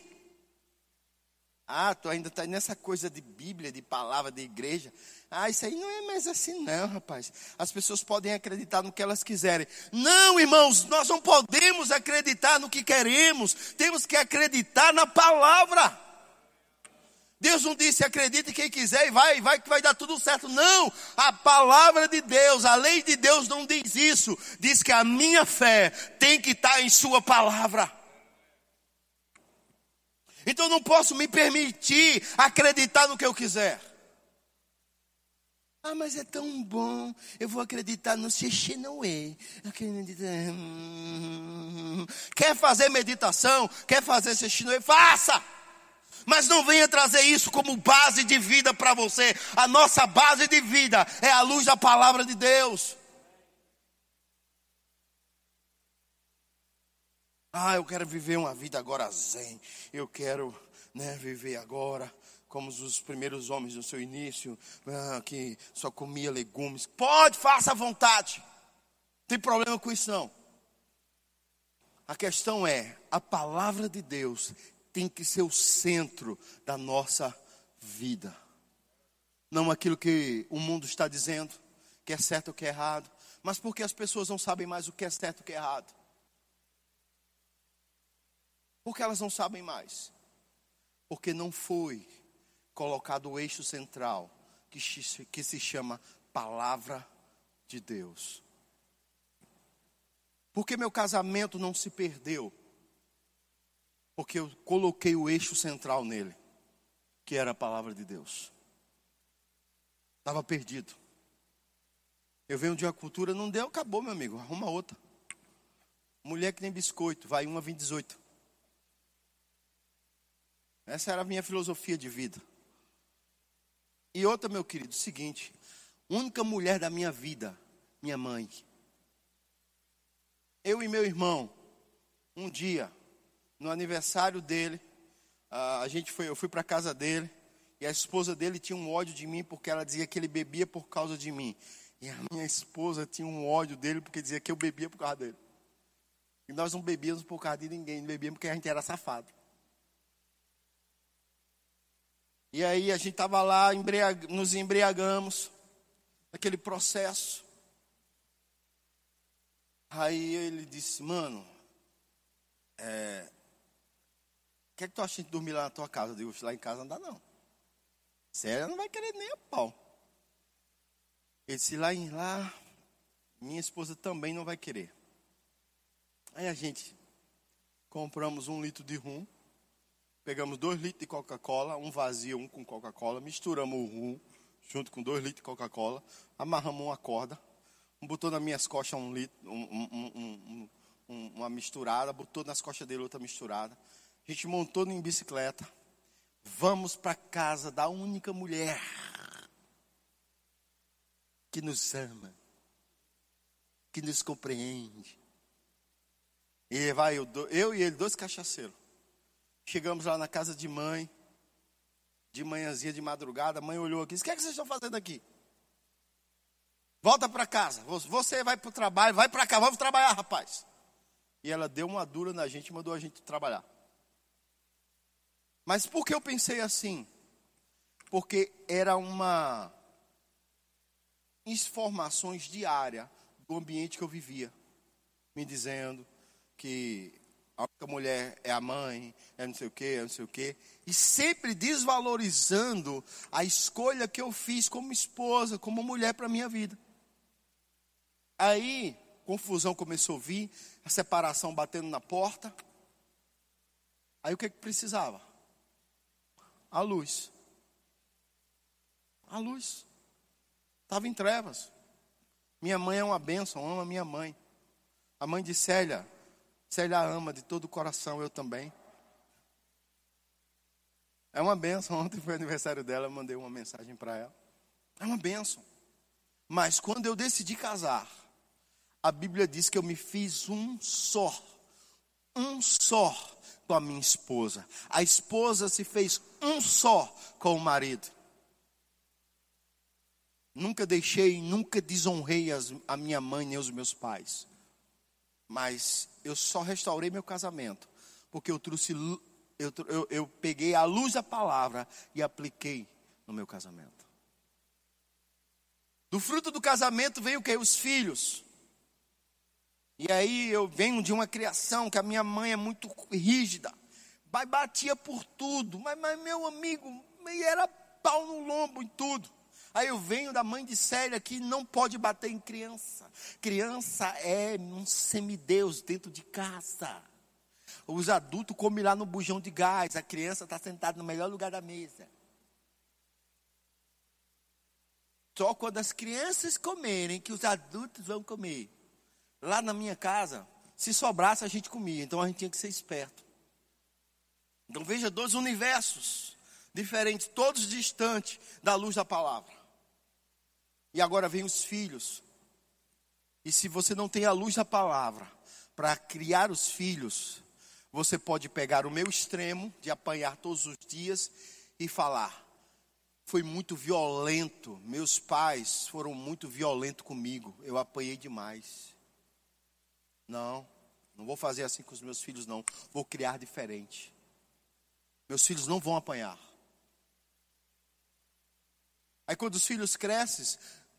Ah, tu ainda está nessa coisa de Bíblia, de palavra, de igreja. Ah, isso aí não é mais assim, não, rapaz. As pessoas podem acreditar no que elas quiserem. Não, irmãos, nós não podemos acreditar no que queremos. Temos que acreditar na palavra. Deus não disse acredite quem quiser e vai, vai que vai dar tudo certo. Não, a palavra de Deus, a lei de Deus não diz isso. Diz que a minha fé tem que estar em Sua palavra. Então não posso me permitir acreditar no que eu quiser. Ah, mas é tão bom. Eu vou acreditar no Xixinoe. Quer fazer meditação? Quer fazer Xixinoe? Faça! Mas não venha trazer isso como base de vida para você. A nossa base de vida é a luz da palavra de Deus. Ah, eu quero viver uma vida agora zen. Eu quero né, viver agora como os primeiros homens no seu início, ah, que só comia legumes. Pode, faça à vontade. Tem problema com isso não. A questão é, a palavra de Deus tem que ser o centro da nossa vida. Não aquilo que o mundo está dizendo, que é certo ou que é errado, mas porque as pessoas não sabem mais o que é certo e o que é errado. Por que elas não sabem mais? Porque não foi colocado o eixo central, que, se chama Palavra de Deus. Por que meu casamento não se perdeu? Porque eu coloquei o eixo central nele, que era a palavra de Deus. Estava perdido. Eu venho de uma cultura, não deu, acabou, meu amigo, arruma outra. Mulher que nem biscoito, vai uma, vem 18. Essa era a minha filosofia de vida. E outra, meu querido, seguinte: única mulher da minha vida, minha mãe. Eu e meu irmão, um dia, no aniversário dele, a gente foi, eu fui para casa dele e a esposa dele tinha um ódio de mim porque ela dizia que ele bebia por causa de mim. E a minha esposa tinha um ódio dele porque dizia que eu bebia por causa dele. E nós não bebíamos por causa de ninguém, bebíamos porque a gente era safado. E aí a gente estava lá, embriag... nos embriagamos, naquele processo. Aí ele disse, mano, é, o que é que tu acha de dormir lá na tua casa? Eu digo, lá em casa não dá não. Célia não vai querer nem a pau. Ele disse, lá em lá, minha esposa também não vai querer. Aí a gente compramos um litro de rum, pegamos dois litros de Coca-Cola, um vazio, um com Coca-Cola, misturamos o rum junto com dois litros de Coca-Cola, amarramos uma corda, botou nas minhas costas um litro, um, um, um, uma misturada, botou nas costas dele outra misturada. A gente montou em bicicleta, vamos para casa da única mulher que nos ama, que nos compreende. E vai eu, eu e ele, dois cachaceiros. Chegamos lá na casa de mãe, de manhãzinha, de madrugada, a mãe olhou aqui, o que é que vocês estão fazendo aqui? Volta para casa, você vai para o trabalho, vai para cá, vamos trabalhar, rapaz. E ela deu uma dura na gente e mandou a gente trabalhar. Mas por que eu pensei assim? Porque era uma informações diárias do ambiente que eu vivia, me dizendo que a única mulher é a mãe, é não sei o que, é não sei o que, e sempre desvalorizando a escolha que eu fiz como esposa, como mulher para minha vida. Aí, confusão começou a vir, a separação batendo na porta. Aí o que, que precisava? A luz. A luz. Estava em trevas. Minha mãe é uma bênção, ama minha mãe. A mãe de Célia, Célia ama de todo o coração, eu também. É uma benção. Ontem foi aniversário dela, eu mandei uma mensagem para ela. É uma benção. Mas quando eu decidi casar, a Bíblia diz que eu me fiz um só. Um só com a minha esposa. A esposa se fez um só com o marido. Nunca deixei, nunca desonrei as, a minha mãe nem os meus pais. Mas eu só restaurei meu casamento, porque eu trouxe, eu, eu, eu peguei a luz da palavra e apliquei no meu casamento. Do fruto do casamento veio o que? Os filhos. E aí eu venho de uma criação que a minha mãe é muito rígida. Pai batia por tudo, mas, mas meu amigo, era pau no lombo em tudo. Aí eu venho da mãe de Célia que não pode bater em criança. Criança é um semideus dentro de casa. Os adultos comem lá no bujão de gás, a criança está sentada no melhor lugar da mesa. Só quando as crianças comerem que os adultos vão comer. Lá na minha casa, se sobrasse a gente comia, então a gente tinha que ser esperto. Então veja dois universos diferentes, todos distantes da luz da palavra. E agora vem os filhos. E se você não tem a luz da palavra para criar os filhos, você pode pegar o meu extremo de apanhar todos os dias e falar: foi muito violento, meus pais foram muito violentos comigo, eu apanhei demais. Não, não vou fazer assim com os meus filhos, não. Vou criar diferente. Meus filhos não vão apanhar. Aí quando os filhos crescem,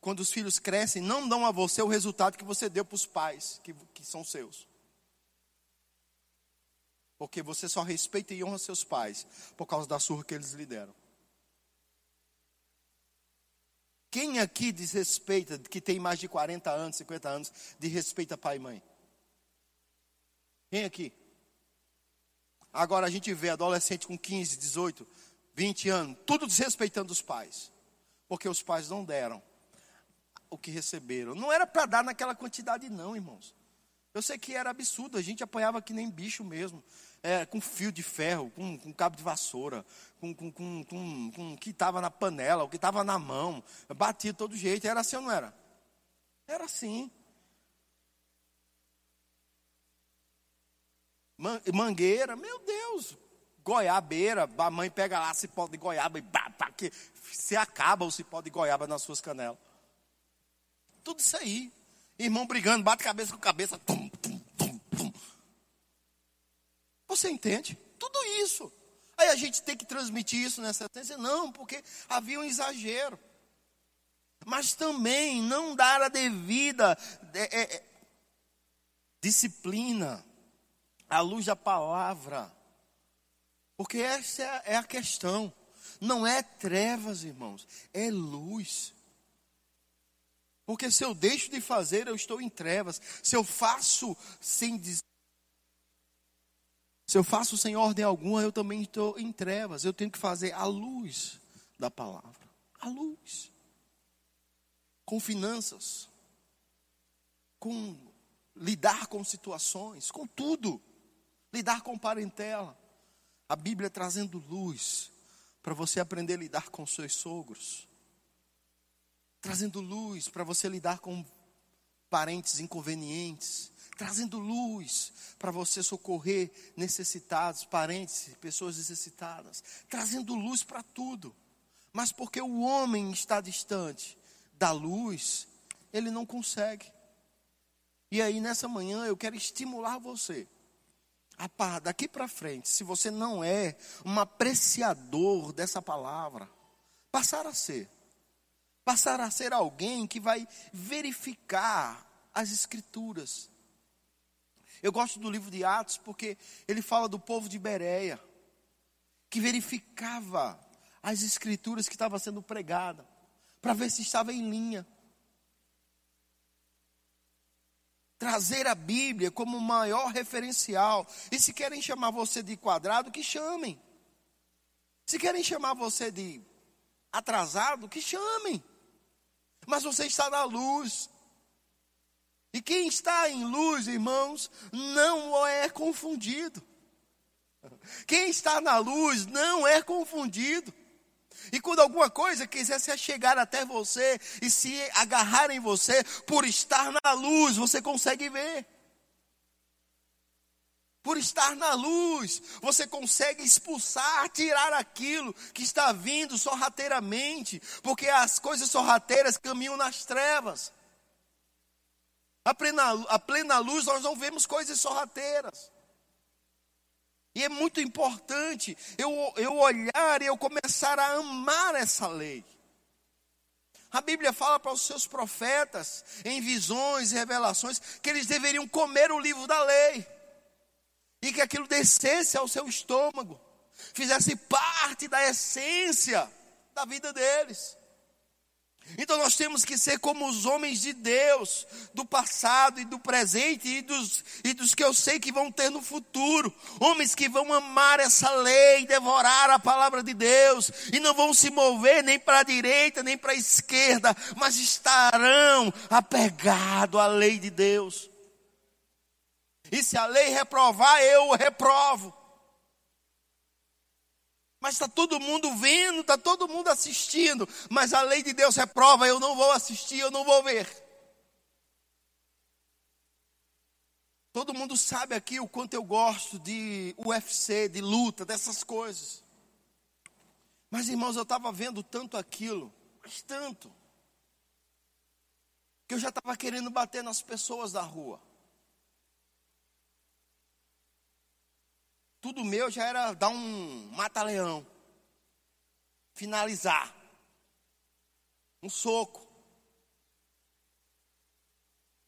quando os filhos crescem, não dão a você o resultado que você deu para os pais, que, que são seus. Porque você só respeita e honra seus pais por causa da surra que eles lhe deram. Quem aqui desrespeita, que tem mais de 40 anos, 50 anos, de respeita pai e mãe? Quem aqui? Agora a gente vê adolescente com 15, 18, 20 anos, tudo desrespeitando os pais. Porque os pais não deram o que receberam. Não era para dar naquela quantidade, não, irmãos. Eu sei que era absurdo, a gente apanhava que nem bicho mesmo. É, com fio de ferro, com, com cabo de vassoura, com, com, com, com, com o que estava na panela, o que estava na mão. Batia de todo jeito. Era assim ou não era? Era assim. Mangueira, meu Deus. Goiabeira, a mãe pega lá cipó de goiaba e bata, que se acaba o cipó de goiaba nas suas canelas. Tudo isso aí. Irmão brigando, bate cabeça com cabeça. Tum, tum, tum, tum. Você entende? Tudo isso. Aí a gente tem que transmitir isso nessa sentença? Não, porque havia um exagero. Mas também não dar a devida é, é, é disciplina à luz da palavra. Porque essa é a questão. não é trevas, irmãos, é luz. Porque se eu deixo de fazer, eu estou em trevas. Se eu faço sem. Se eu faço sem ordem alguma, eu também estou em trevas. Eu tenho que fazer a luz da palavra. A luz. Com finanças. Com lidar com situações. Com tudo. Lidar com parentela. A Bíblia trazendo luz para você aprender a lidar com seus sogros trazendo luz para você lidar com parentes inconvenientes, trazendo luz para você socorrer necessitados, parentes, pessoas necessitadas, trazendo luz para tudo. Mas porque o homem está distante da luz, ele não consegue. E aí nessa manhã eu quero estimular você a daqui para frente, se você não é um apreciador dessa palavra, passar a ser passar a ser alguém que vai verificar as escrituras. Eu gosto do livro de Atos porque ele fala do povo de Bereia, que verificava as escrituras que estavam sendo pregadas, para ver se estava em linha. Trazer a Bíblia como maior referencial. E se querem chamar você de quadrado, que chamem. Se querem chamar você de atrasado, que chamem mas você está na luz. E quem está em luz, irmãos, não é confundido. Quem está na luz não é confundido. E quando alguma coisa quiser se chegar até você e se agarrar em você, por estar na luz, você consegue ver. Por estar na luz, você consegue expulsar, tirar aquilo que está vindo sorrateiramente, porque as coisas sorrateiras caminham nas trevas. A plena, a plena luz nós não vemos coisas sorrateiras. E é muito importante eu, eu olhar e eu começar a amar essa lei. A Bíblia fala para os seus profetas, em visões e revelações, que eles deveriam comer o livro da lei e que aquilo descesse ao seu estômago, fizesse parte da essência da vida deles. Então nós temos que ser como os homens de Deus, do passado e do presente e dos, e dos que eu sei que vão ter no futuro. Homens que vão amar essa lei, devorar a palavra de Deus e não vão se mover nem para a direita nem para a esquerda, mas estarão apegados à lei de Deus. E se a lei reprovar, eu reprovo. Mas está todo mundo vendo, está todo mundo assistindo. Mas a lei de Deus reprova, eu não vou assistir, eu não vou ver. Todo mundo sabe aqui o quanto eu gosto de UFC, de luta, dessas coisas. Mas irmãos, eu estava vendo tanto aquilo, mas tanto, que eu já estava querendo bater nas pessoas da rua. Tudo meu já era dar um mata-leão, finalizar, um soco.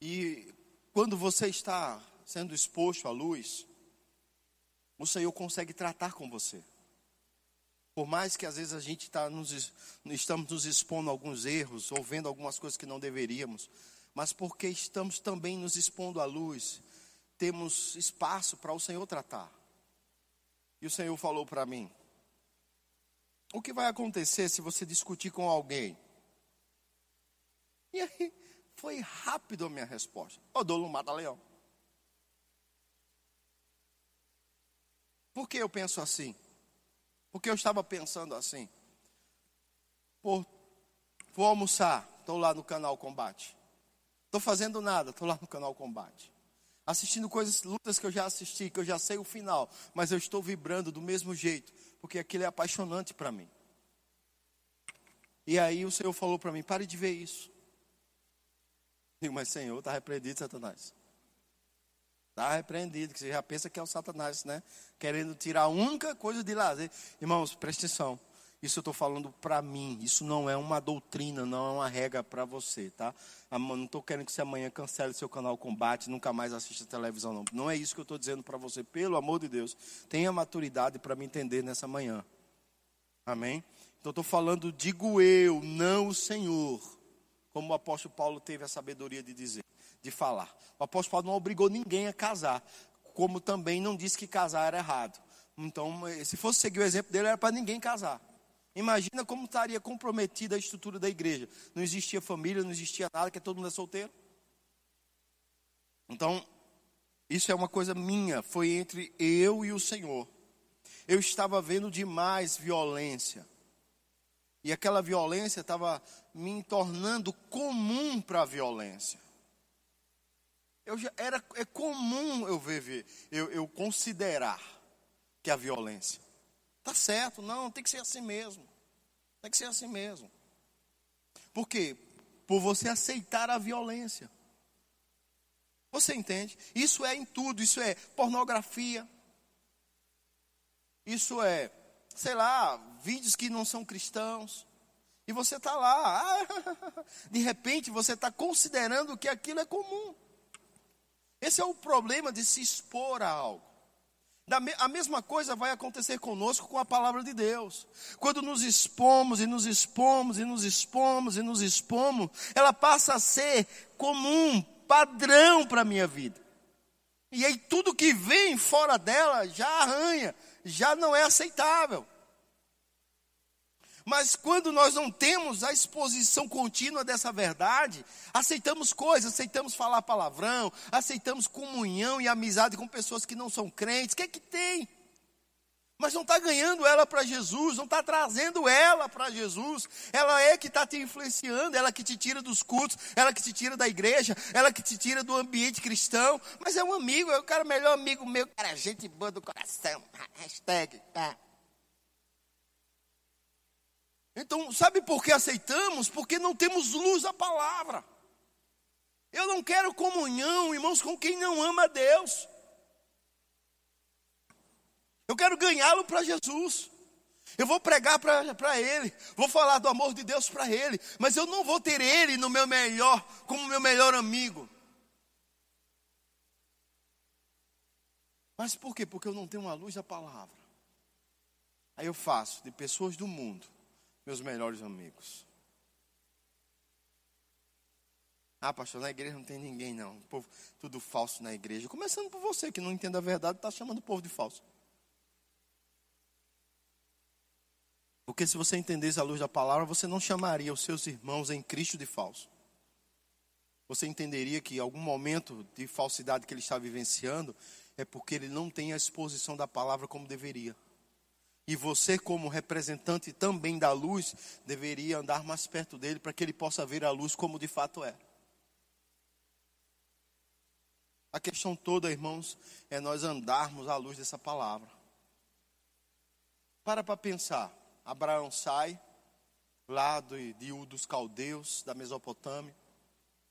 E quando você está sendo exposto à luz, o Senhor consegue tratar com você. Por mais que às vezes a gente está nos, estamos nos expondo a alguns erros, ou vendo algumas coisas que não deveríamos, mas porque estamos também nos expondo à luz, temos espaço para o Senhor tratar. E o Senhor falou para mim: O que vai acontecer se você discutir com alguém? E aí, foi rápido a minha resposta: O dolo mata leão. Por que eu penso assim? Porque eu estava pensando assim. Pô, vou almoçar, estou lá no canal Combate. Estou fazendo nada, estou lá no canal Combate assistindo coisas, lutas que eu já assisti, que eu já sei o final, mas eu estou vibrando do mesmo jeito, porque aquilo é apaixonante para mim. E aí o Senhor falou para mim: pare de ver isso. Eu digo, mas Senhor, está repreendido, Satanás. Está repreendido, que você já pensa que é o Satanás, né? Querendo tirar a única coisa de lazer. Irmãos, preste atenção. Isso eu estou falando para mim. Isso não é uma doutrina, não é uma regra para você, tá? Não estou querendo que você amanhã cancele seu canal Combate, nunca mais assista televisão, não. Não é isso que eu estou dizendo para você. Pelo amor de Deus, tenha maturidade para me entender nessa manhã. Amém? Então estou falando, digo eu, não o Senhor. Como o apóstolo Paulo teve a sabedoria de dizer, de falar. O apóstolo Paulo não obrigou ninguém a casar, como também não disse que casar era errado. Então, se fosse seguir o exemplo dele, era para ninguém casar. Imagina como estaria comprometida a estrutura da igreja. Não existia família, não existia nada, que todo mundo é solteiro. Então, isso é uma coisa minha, foi entre eu e o Senhor. Eu estava vendo demais violência. E aquela violência estava me tornando comum para a violência. Eu já, era, é comum eu ver, eu, eu considerar que a violência. Tá certo, não, tem que ser assim mesmo. Tem que ser assim mesmo. Por quê? Por você aceitar a violência. Você entende? Isso é em tudo, isso é pornografia. Isso é, sei lá, vídeos que não são cristãos. E você está lá, de repente você está considerando que aquilo é comum. Esse é o problema de se expor a algo. A mesma coisa vai acontecer conosco com a palavra de Deus. Quando nos expomos e nos expomos e nos expomos e nos expomos, ela passa a ser comum, padrão para a minha vida. E aí tudo que vem fora dela já arranha, já não é aceitável. Mas quando nós não temos a exposição contínua dessa verdade, aceitamos coisas, aceitamos falar palavrão, aceitamos comunhão e amizade com pessoas que não são crentes. O que é que tem? Mas não está ganhando ela para Jesus, não está trazendo ela para Jesus. Ela é que está te influenciando, ela que te tira dos cultos, ela que te tira da igreja, ela que te tira do ambiente cristão. Mas é um amigo, é o cara melhor amigo meu, cara, gente boa do coração. Hashtag, tá. Então, sabe por que aceitamos? Porque não temos luz à palavra. Eu não quero comunhão, irmãos, com quem não ama Deus. Eu quero ganhá-lo para Jesus. Eu vou pregar para ele, vou falar do amor de Deus para ele, mas eu não vou ter ele no meu melhor, como meu melhor amigo. Mas por quê? Porque eu não tenho uma luz da palavra. Aí eu faço de pessoas do mundo meus melhores amigos. Ah, pastor, na igreja não tem ninguém, não. O povo, tudo falso na igreja. Começando por você, que não entende a verdade, está chamando o povo de falso. Porque se você entendesse a luz da palavra, você não chamaria os seus irmãos em Cristo de falso. Você entenderia que algum momento de falsidade que ele está vivenciando é porque ele não tem a exposição da palavra como deveria. E você, como representante também da luz, deveria andar mais perto dele para que ele possa ver a luz como de fato é. A questão toda, irmãos, é nós andarmos à luz dessa palavra. Para para pensar. Abraão sai lá de, de U dos caldeus, da Mesopotâmia.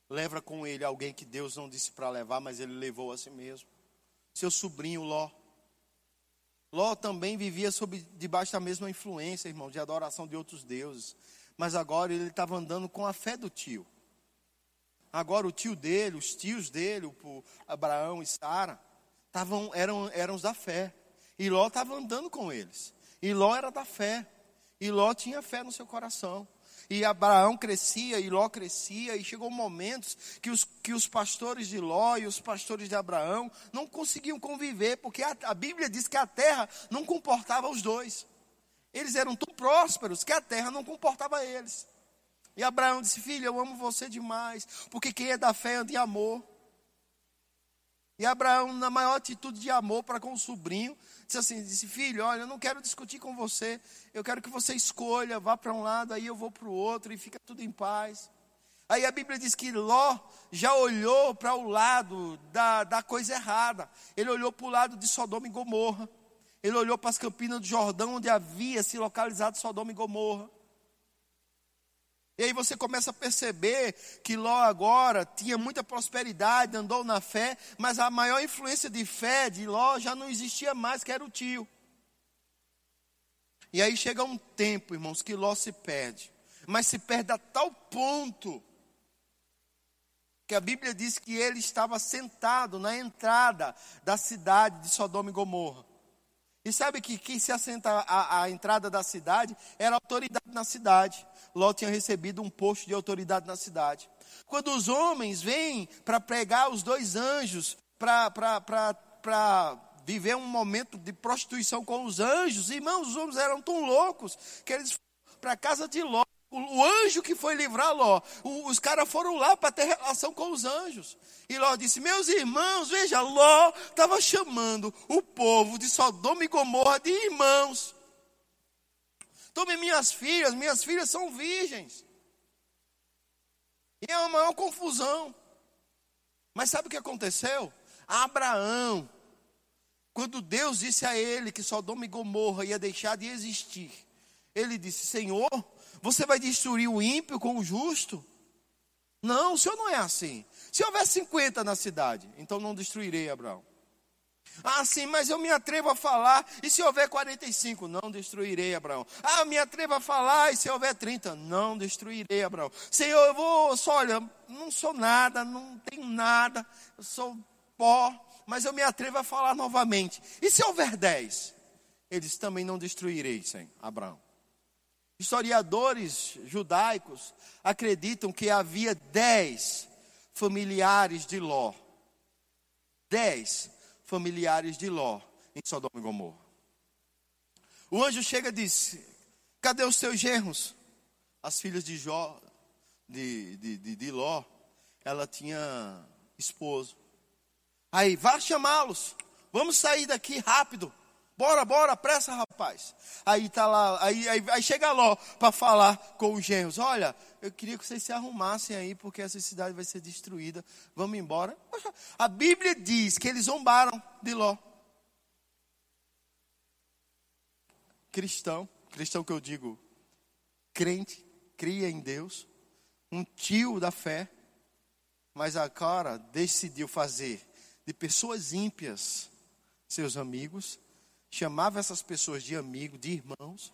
Leva com ele alguém que Deus não disse para levar, mas ele levou a si mesmo. Seu sobrinho Ló Ló também vivia sob, debaixo da mesma influência, irmão, de adoração de outros deuses. Mas agora ele estava andando com a fé do tio. Agora o tio dele, os tios dele, o Abraão e Sara, tavam, eram, eram os da fé. E Ló estava andando com eles. E Ló era da fé. E Ló tinha fé no seu coração. E Abraão crescia, e Ló crescia, e chegou momentos que os, que os pastores de Ló e os pastores de Abraão não conseguiam conviver, porque a, a Bíblia diz que a terra não comportava os dois. Eles eram tão prósperos que a terra não comportava eles. E Abraão disse: Filho, eu amo você demais, porque quem é da fé anda em amor. E Abraão, na maior atitude de amor para com o sobrinho, disse assim: disse, Filho, olha, eu não quero discutir com você, eu quero que você escolha, vá para um lado, aí eu vou para o outro e fica tudo em paz. Aí a Bíblia diz que Ló já olhou para o lado da, da coisa errada, ele olhou para o lado de Sodoma e Gomorra, ele olhou para as campinas do Jordão, onde havia se localizado Sodoma e Gomorra. E aí você começa a perceber que Ló agora tinha muita prosperidade, andou na fé, mas a maior influência de fé de Ló já não existia mais, que era o tio. E aí chega um tempo, irmãos, que Ló se perde. Mas se perde a tal ponto que a Bíblia diz que ele estava sentado na entrada da cidade de Sodoma e Gomorra. E sabe que quem se assenta à, à entrada da cidade era autoridade na cidade. Ló tinha recebido um posto de autoridade na cidade. Quando os homens vêm para pregar os dois anjos, para viver um momento de prostituição com os anjos, irmãos, os homens eram tão loucos que eles foram para a casa de Ló. O, anjo que foi livrar Ló, os caras foram lá para ter relação com os anjos. E Ló disse: Meus irmãos, veja, Ló estava chamando o povo de Sodoma e Gomorra de irmãos. Tome minhas filhas, minhas filhas são virgens. E é uma maior confusão. Mas sabe o que aconteceu? Abraão, quando Deus disse a ele que Sodoma e Gomorra ia deixar de existir, ele disse: Senhor, você vai destruir o ímpio com o justo? Não, o senhor não é assim. Se houver 50 na cidade, então não destruirei Abraão. Ah, sim, mas eu me atrevo a falar, e se houver 45, não destruirei Abraão. Ah, me atrevo a falar, e se houver 30, não destruirei Abraão. Senhor, eu vou, só olha, não sou nada, não tenho nada, eu sou pó, mas eu me atrevo a falar novamente. E se houver 10? Eles também não destruirei, sem Abraão. Historiadores judaicos acreditam que havia dez familiares de Ló. Dez familiares de Ló em Sodoma e Gomorra. O anjo chega e diz: Cadê os seus genros? As filhas de Jó, de, de, de, de Ló, ela tinha esposo. Aí, vá chamá-los. Vamos sair daqui rápido. Bora, bora, pressa, rapaz. Aí tá lá, aí, aí, aí chega Ló para falar com os genros. Olha, eu queria que vocês se arrumassem aí, porque essa cidade vai ser destruída. Vamos embora. A Bíblia diz que eles zombaram de Ló. Cristão, cristão que eu digo, crente, cria em Deus, um tio da fé, mas a cara decidiu fazer de pessoas ímpias seus amigos chamava essas pessoas de amigo, de irmãos.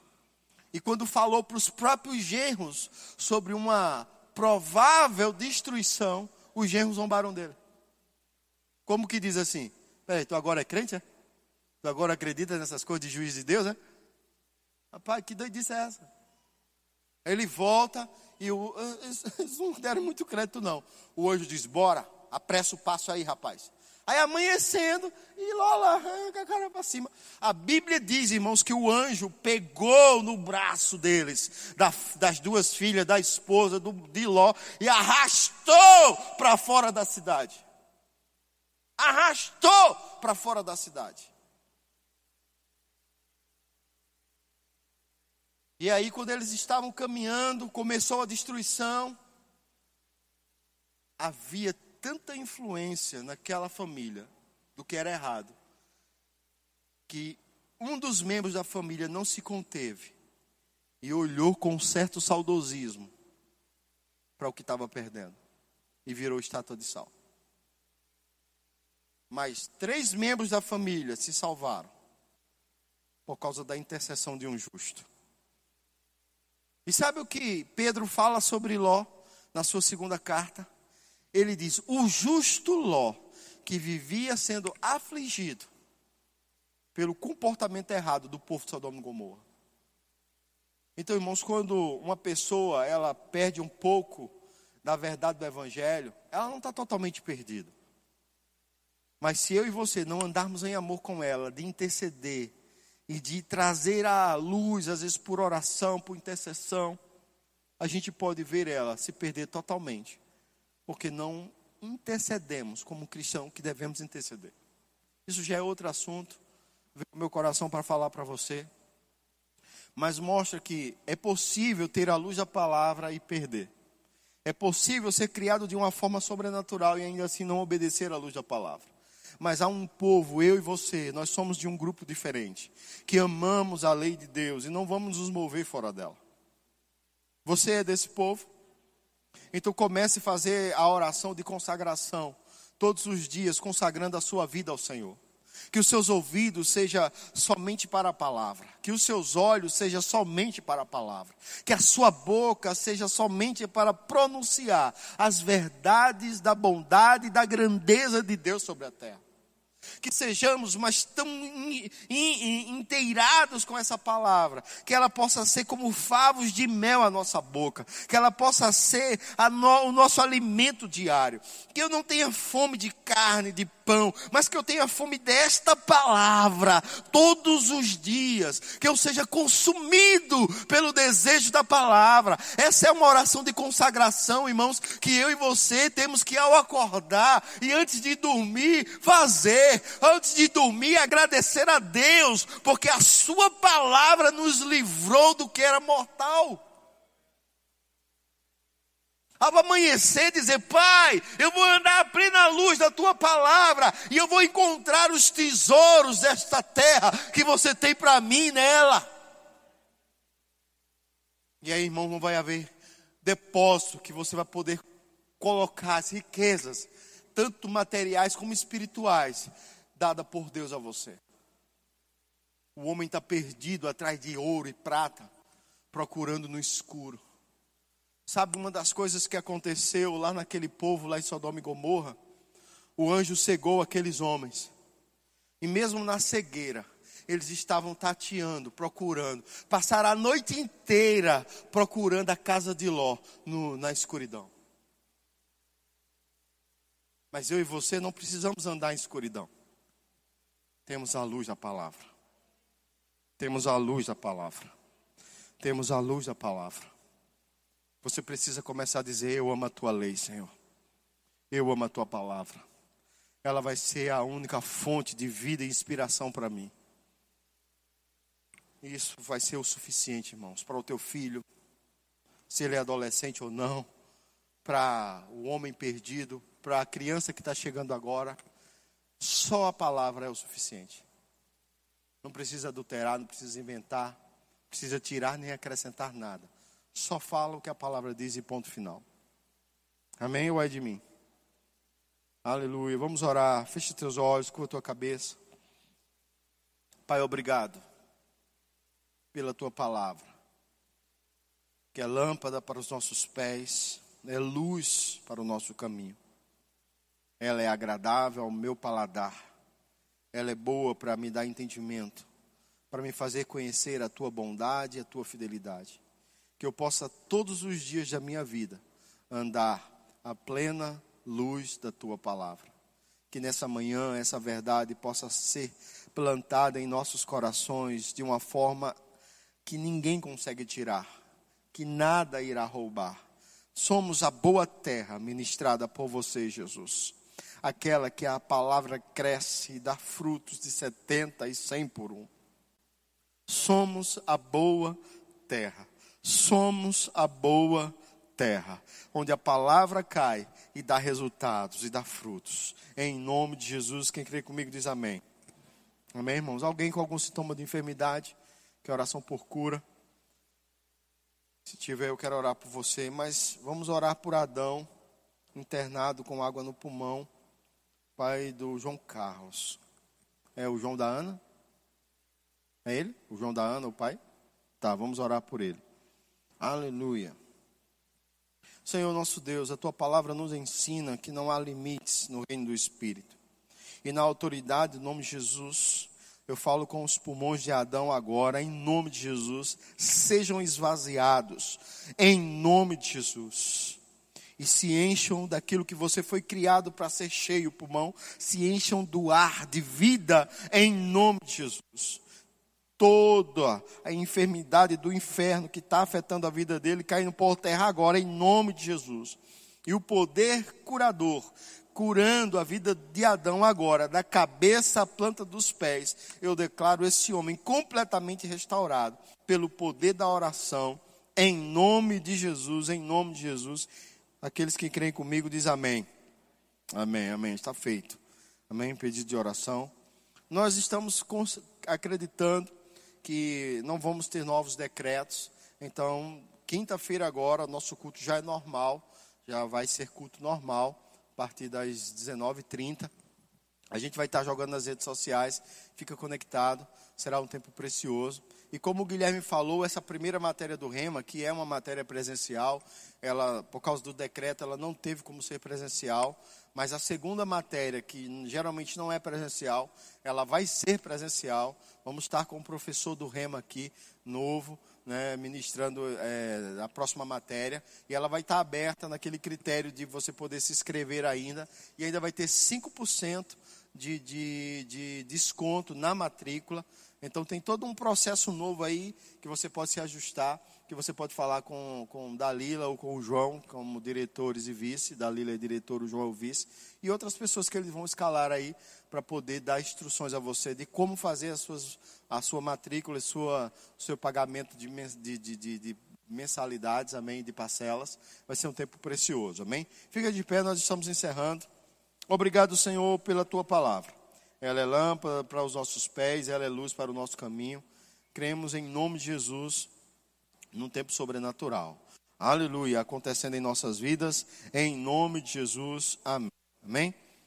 E quando falou para os próprios genros sobre uma provável destruição, os genros zombaram dele. Como que diz assim? Peraí, tu agora é crente, é? Tu agora acredita nessas coisas de juiz de Deus, é? Rapaz, que doidice é essa? Ele volta e o, eles não deram muito crédito, não. O anjo diz: Bora, apressa o passo aí, rapaz. Aí amanhecendo, e Lola arranca a cara para cima. A Bíblia diz, irmãos, que o anjo pegou no braço deles, da, das duas filhas, da esposa do, de Ló, e arrastou para fora da cidade. Arrastou para fora da cidade. E aí, quando eles estavam caminhando, começou a destruição. Havia tanta influência naquela família do que era errado, que um dos membros da família não se conteve e olhou com um certo saudosismo para o que estava perdendo e virou estátua de sal. Mas três membros da família se salvaram por causa da intercessão de um justo. E sabe o que Pedro fala sobre Ló na sua segunda carta? Ele diz: o justo Ló, que vivia sendo afligido pelo comportamento errado do povo de Sodoma e Gomorra. Então, irmãos, quando uma pessoa ela perde um pouco da verdade do Evangelho, ela não está totalmente perdida. Mas se eu e você não andarmos em amor com ela, de interceder e de trazer à luz, às vezes por oração, por intercessão, a gente pode ver ela se perder totalmente porque não intercedemos como cristão que devemos interceder. Isso já é outro assunto. Veio meu coração para falar para você. Mas mostra que é possível ter a luz da palavra e perder. É possível ser criado de uma forma sobrenatural e ainda assim não obedecer à luz da palavra. Mas há um povo, eu e você, nós somos de um grupo diferente, que amamos a lei de Deus e não vamos nos mover fora dela. Você é desse povo? Então comece a fazer a oração de consagração todos os dias, consagrando a sua vida ao Senhor. Que os seus ouvidos seja somente para a palavra, que os seus olhos seja somente para a palavra, que a sua boca seja somente para pronunciar as verdades da bondade e da grandeza de Deus sobre a terra. Que sejamos, mas tão inteirados com essa palavra, que ela possa ser como favos de mel à nossa boca, que ela possa ser no, o nosso alimento diário, que eu não tenha fome de carne, de pão, mas que eu tenha fome desta palavra todos os dias, que eu seja consumido pelo desejo da palavra. Essa é uma oração de consagração, irmãos, que eu e você temos que ao acordar e antes de dormir fazer, antes de dormir agradecer a Deus, porque a sua palavra nos livrou do que era mortal ao amanhecer, dizer: Pai, eu vou andar a plena luz da tua palavra e eu vou encontrar os tesouros desta terra que você tem para mim nela. E aí, irmão, não vai haver depósito que você vai poder colocar as riquezas, tanto materiais como espirituais, dada por Deus a você. O homem está perdido atrás de ouro e prata, procurando no escuro. Sabe uma das coisas que aconteceu lá naquele povo, lá em Sodoma e Gomorra? O anjo cegou aqueles homens. E mesmo na cegueira, eles estavam tateando, procurando. Passaram a noite inteira procurando a casa de Ló no, na escuridão. Mas eu e você não precisamos andar em escuridão. Temos a luz da palavra. Temos a luz da palavra. Temos a luz da palavra. Você precisa começar a dizer: Eu amo a tua lei, Senhor. Eu amo a tua palavra. Ela vai ser a única fonte de vida e inspiração para mim. Isso vai ser o suficiente, irmãos, para o teu filho, se ele é adolescente ou não, para o homem perdido, para a criança que está chegando agora. Só a palavra é o suficiente. Não precisa adulterar, não precisa inventar, não precisa tirar nem acrescentar nada. Só fala o que a palavra diz e ponto final. Amém ou é de mim? Aleluia. Vamos orar. Feche teus olhos, curva tua cabeça. Pai, obrigado pela tua palavra, que é lâmpada para os nossos pés, é luz para o nosso caminho. Ela é agradável ao meu paladar. Ela é boa para me dar entendimento, para me fazer conhecer a tua bondade e a tua fidelidade que eu possa todos os dias da minha vida andar a plena luz da tua palavra. Que nessa manhã essa verdade possa ser plantada em nossos corações de uma forma que ninguém consegue tirar, que nada irá roubar. Somos a boa terra ministrada por você, Jesus. Aquela que a palavra cresce e dá frutos de 70 e 100 por um. Somos a boa terra somos a boa terra, onde a palavra cai e dá resultados e dá frutos. Em nome de Jesus, quem crê comigo diz amém. Amém, irmãos? Alguém com algum sintoma de enfermidade, que oração por cura? Se tiver, eu quero orar por você, mas vamos orar por Adão, internado com água no pulmão, pai do João Carlos. É o João da Ana? É ele? O João da Ana, o pai? Tá, vamos orar por ele. Aleluia. Senhor nosso Deus, a tua palavra nos ensina que não há limites no reino do Espírito. E na autoridade do nome de Jesus, eu falo com os pulmões de Adão agora, em nome de Jesus, sejam esvaziados, em nome de Jesus. E se encham daquilo que você foi criado para ser cheio, pulmão, se encham do ar de vida, em nome de Jesus toda a enfermidade do inferno que está afetando a vida dele caindo por terra agora, em nome de Jesus. E o poder curador, curando a vida de Adão agora, da cabeça à planta dos pés, eu declaro esse homem completamente restaurado pelo poder da oração, em nome de Jesus, em nome de Jesus. Aqueles que creem comigo, diz amém. Amém, amém. Está feito. Amém. Pedido de oração. Nós estamos acreditando que não vamos ter novos decretos. Então, quinta-feira agora, nosso culto já é normal, já vai ser culto normal, a partir das 19h30. A gente vai estar jogando nas redes sociais, fica conectado. será um tempo precioso. E como o Guilherme falou, essa primeira matéria do Rema, que é uma matéria presencial, ela, por causa do decreto, ela não teve como ser presencial, mas a segunda matéria, que geralmente não é presencial, ela vai ser presencial. Vamos estar com o professor do Rema aqui, novo, né, ministrando é, a próxima matéria, e ela vai estar aberta naquele critério de você poder se inscrever ainda, e ainda vai ter 5% de, de, de desconto na matrícula. Então tem todo um processo novo aí que você pode se ajustar, que você pode falar com, com Dalila ou com o João, como diretores e vice. Dalila é diretor, o João é o vice. E outras pessoas que eles vão escalar aí para poder dar instruções a você de como fazer as suas, a sua matrícula sua, o seu pagamento de, de, de, de mensalidades, amém, de parcelas. Vai ser um tempo precioso, amém? Fica de pé, nós estamos encerrando. Obrigado, Senhor, pela tua palavra. Ela é lâmpada para os nossos pés, ela é luz para o nosso caminho. Cremos em nome de Jesus, num tempo sobrenatural. Aleluia, acontecendo em nossas vidas, em nome de Jesus. Amém. Amém?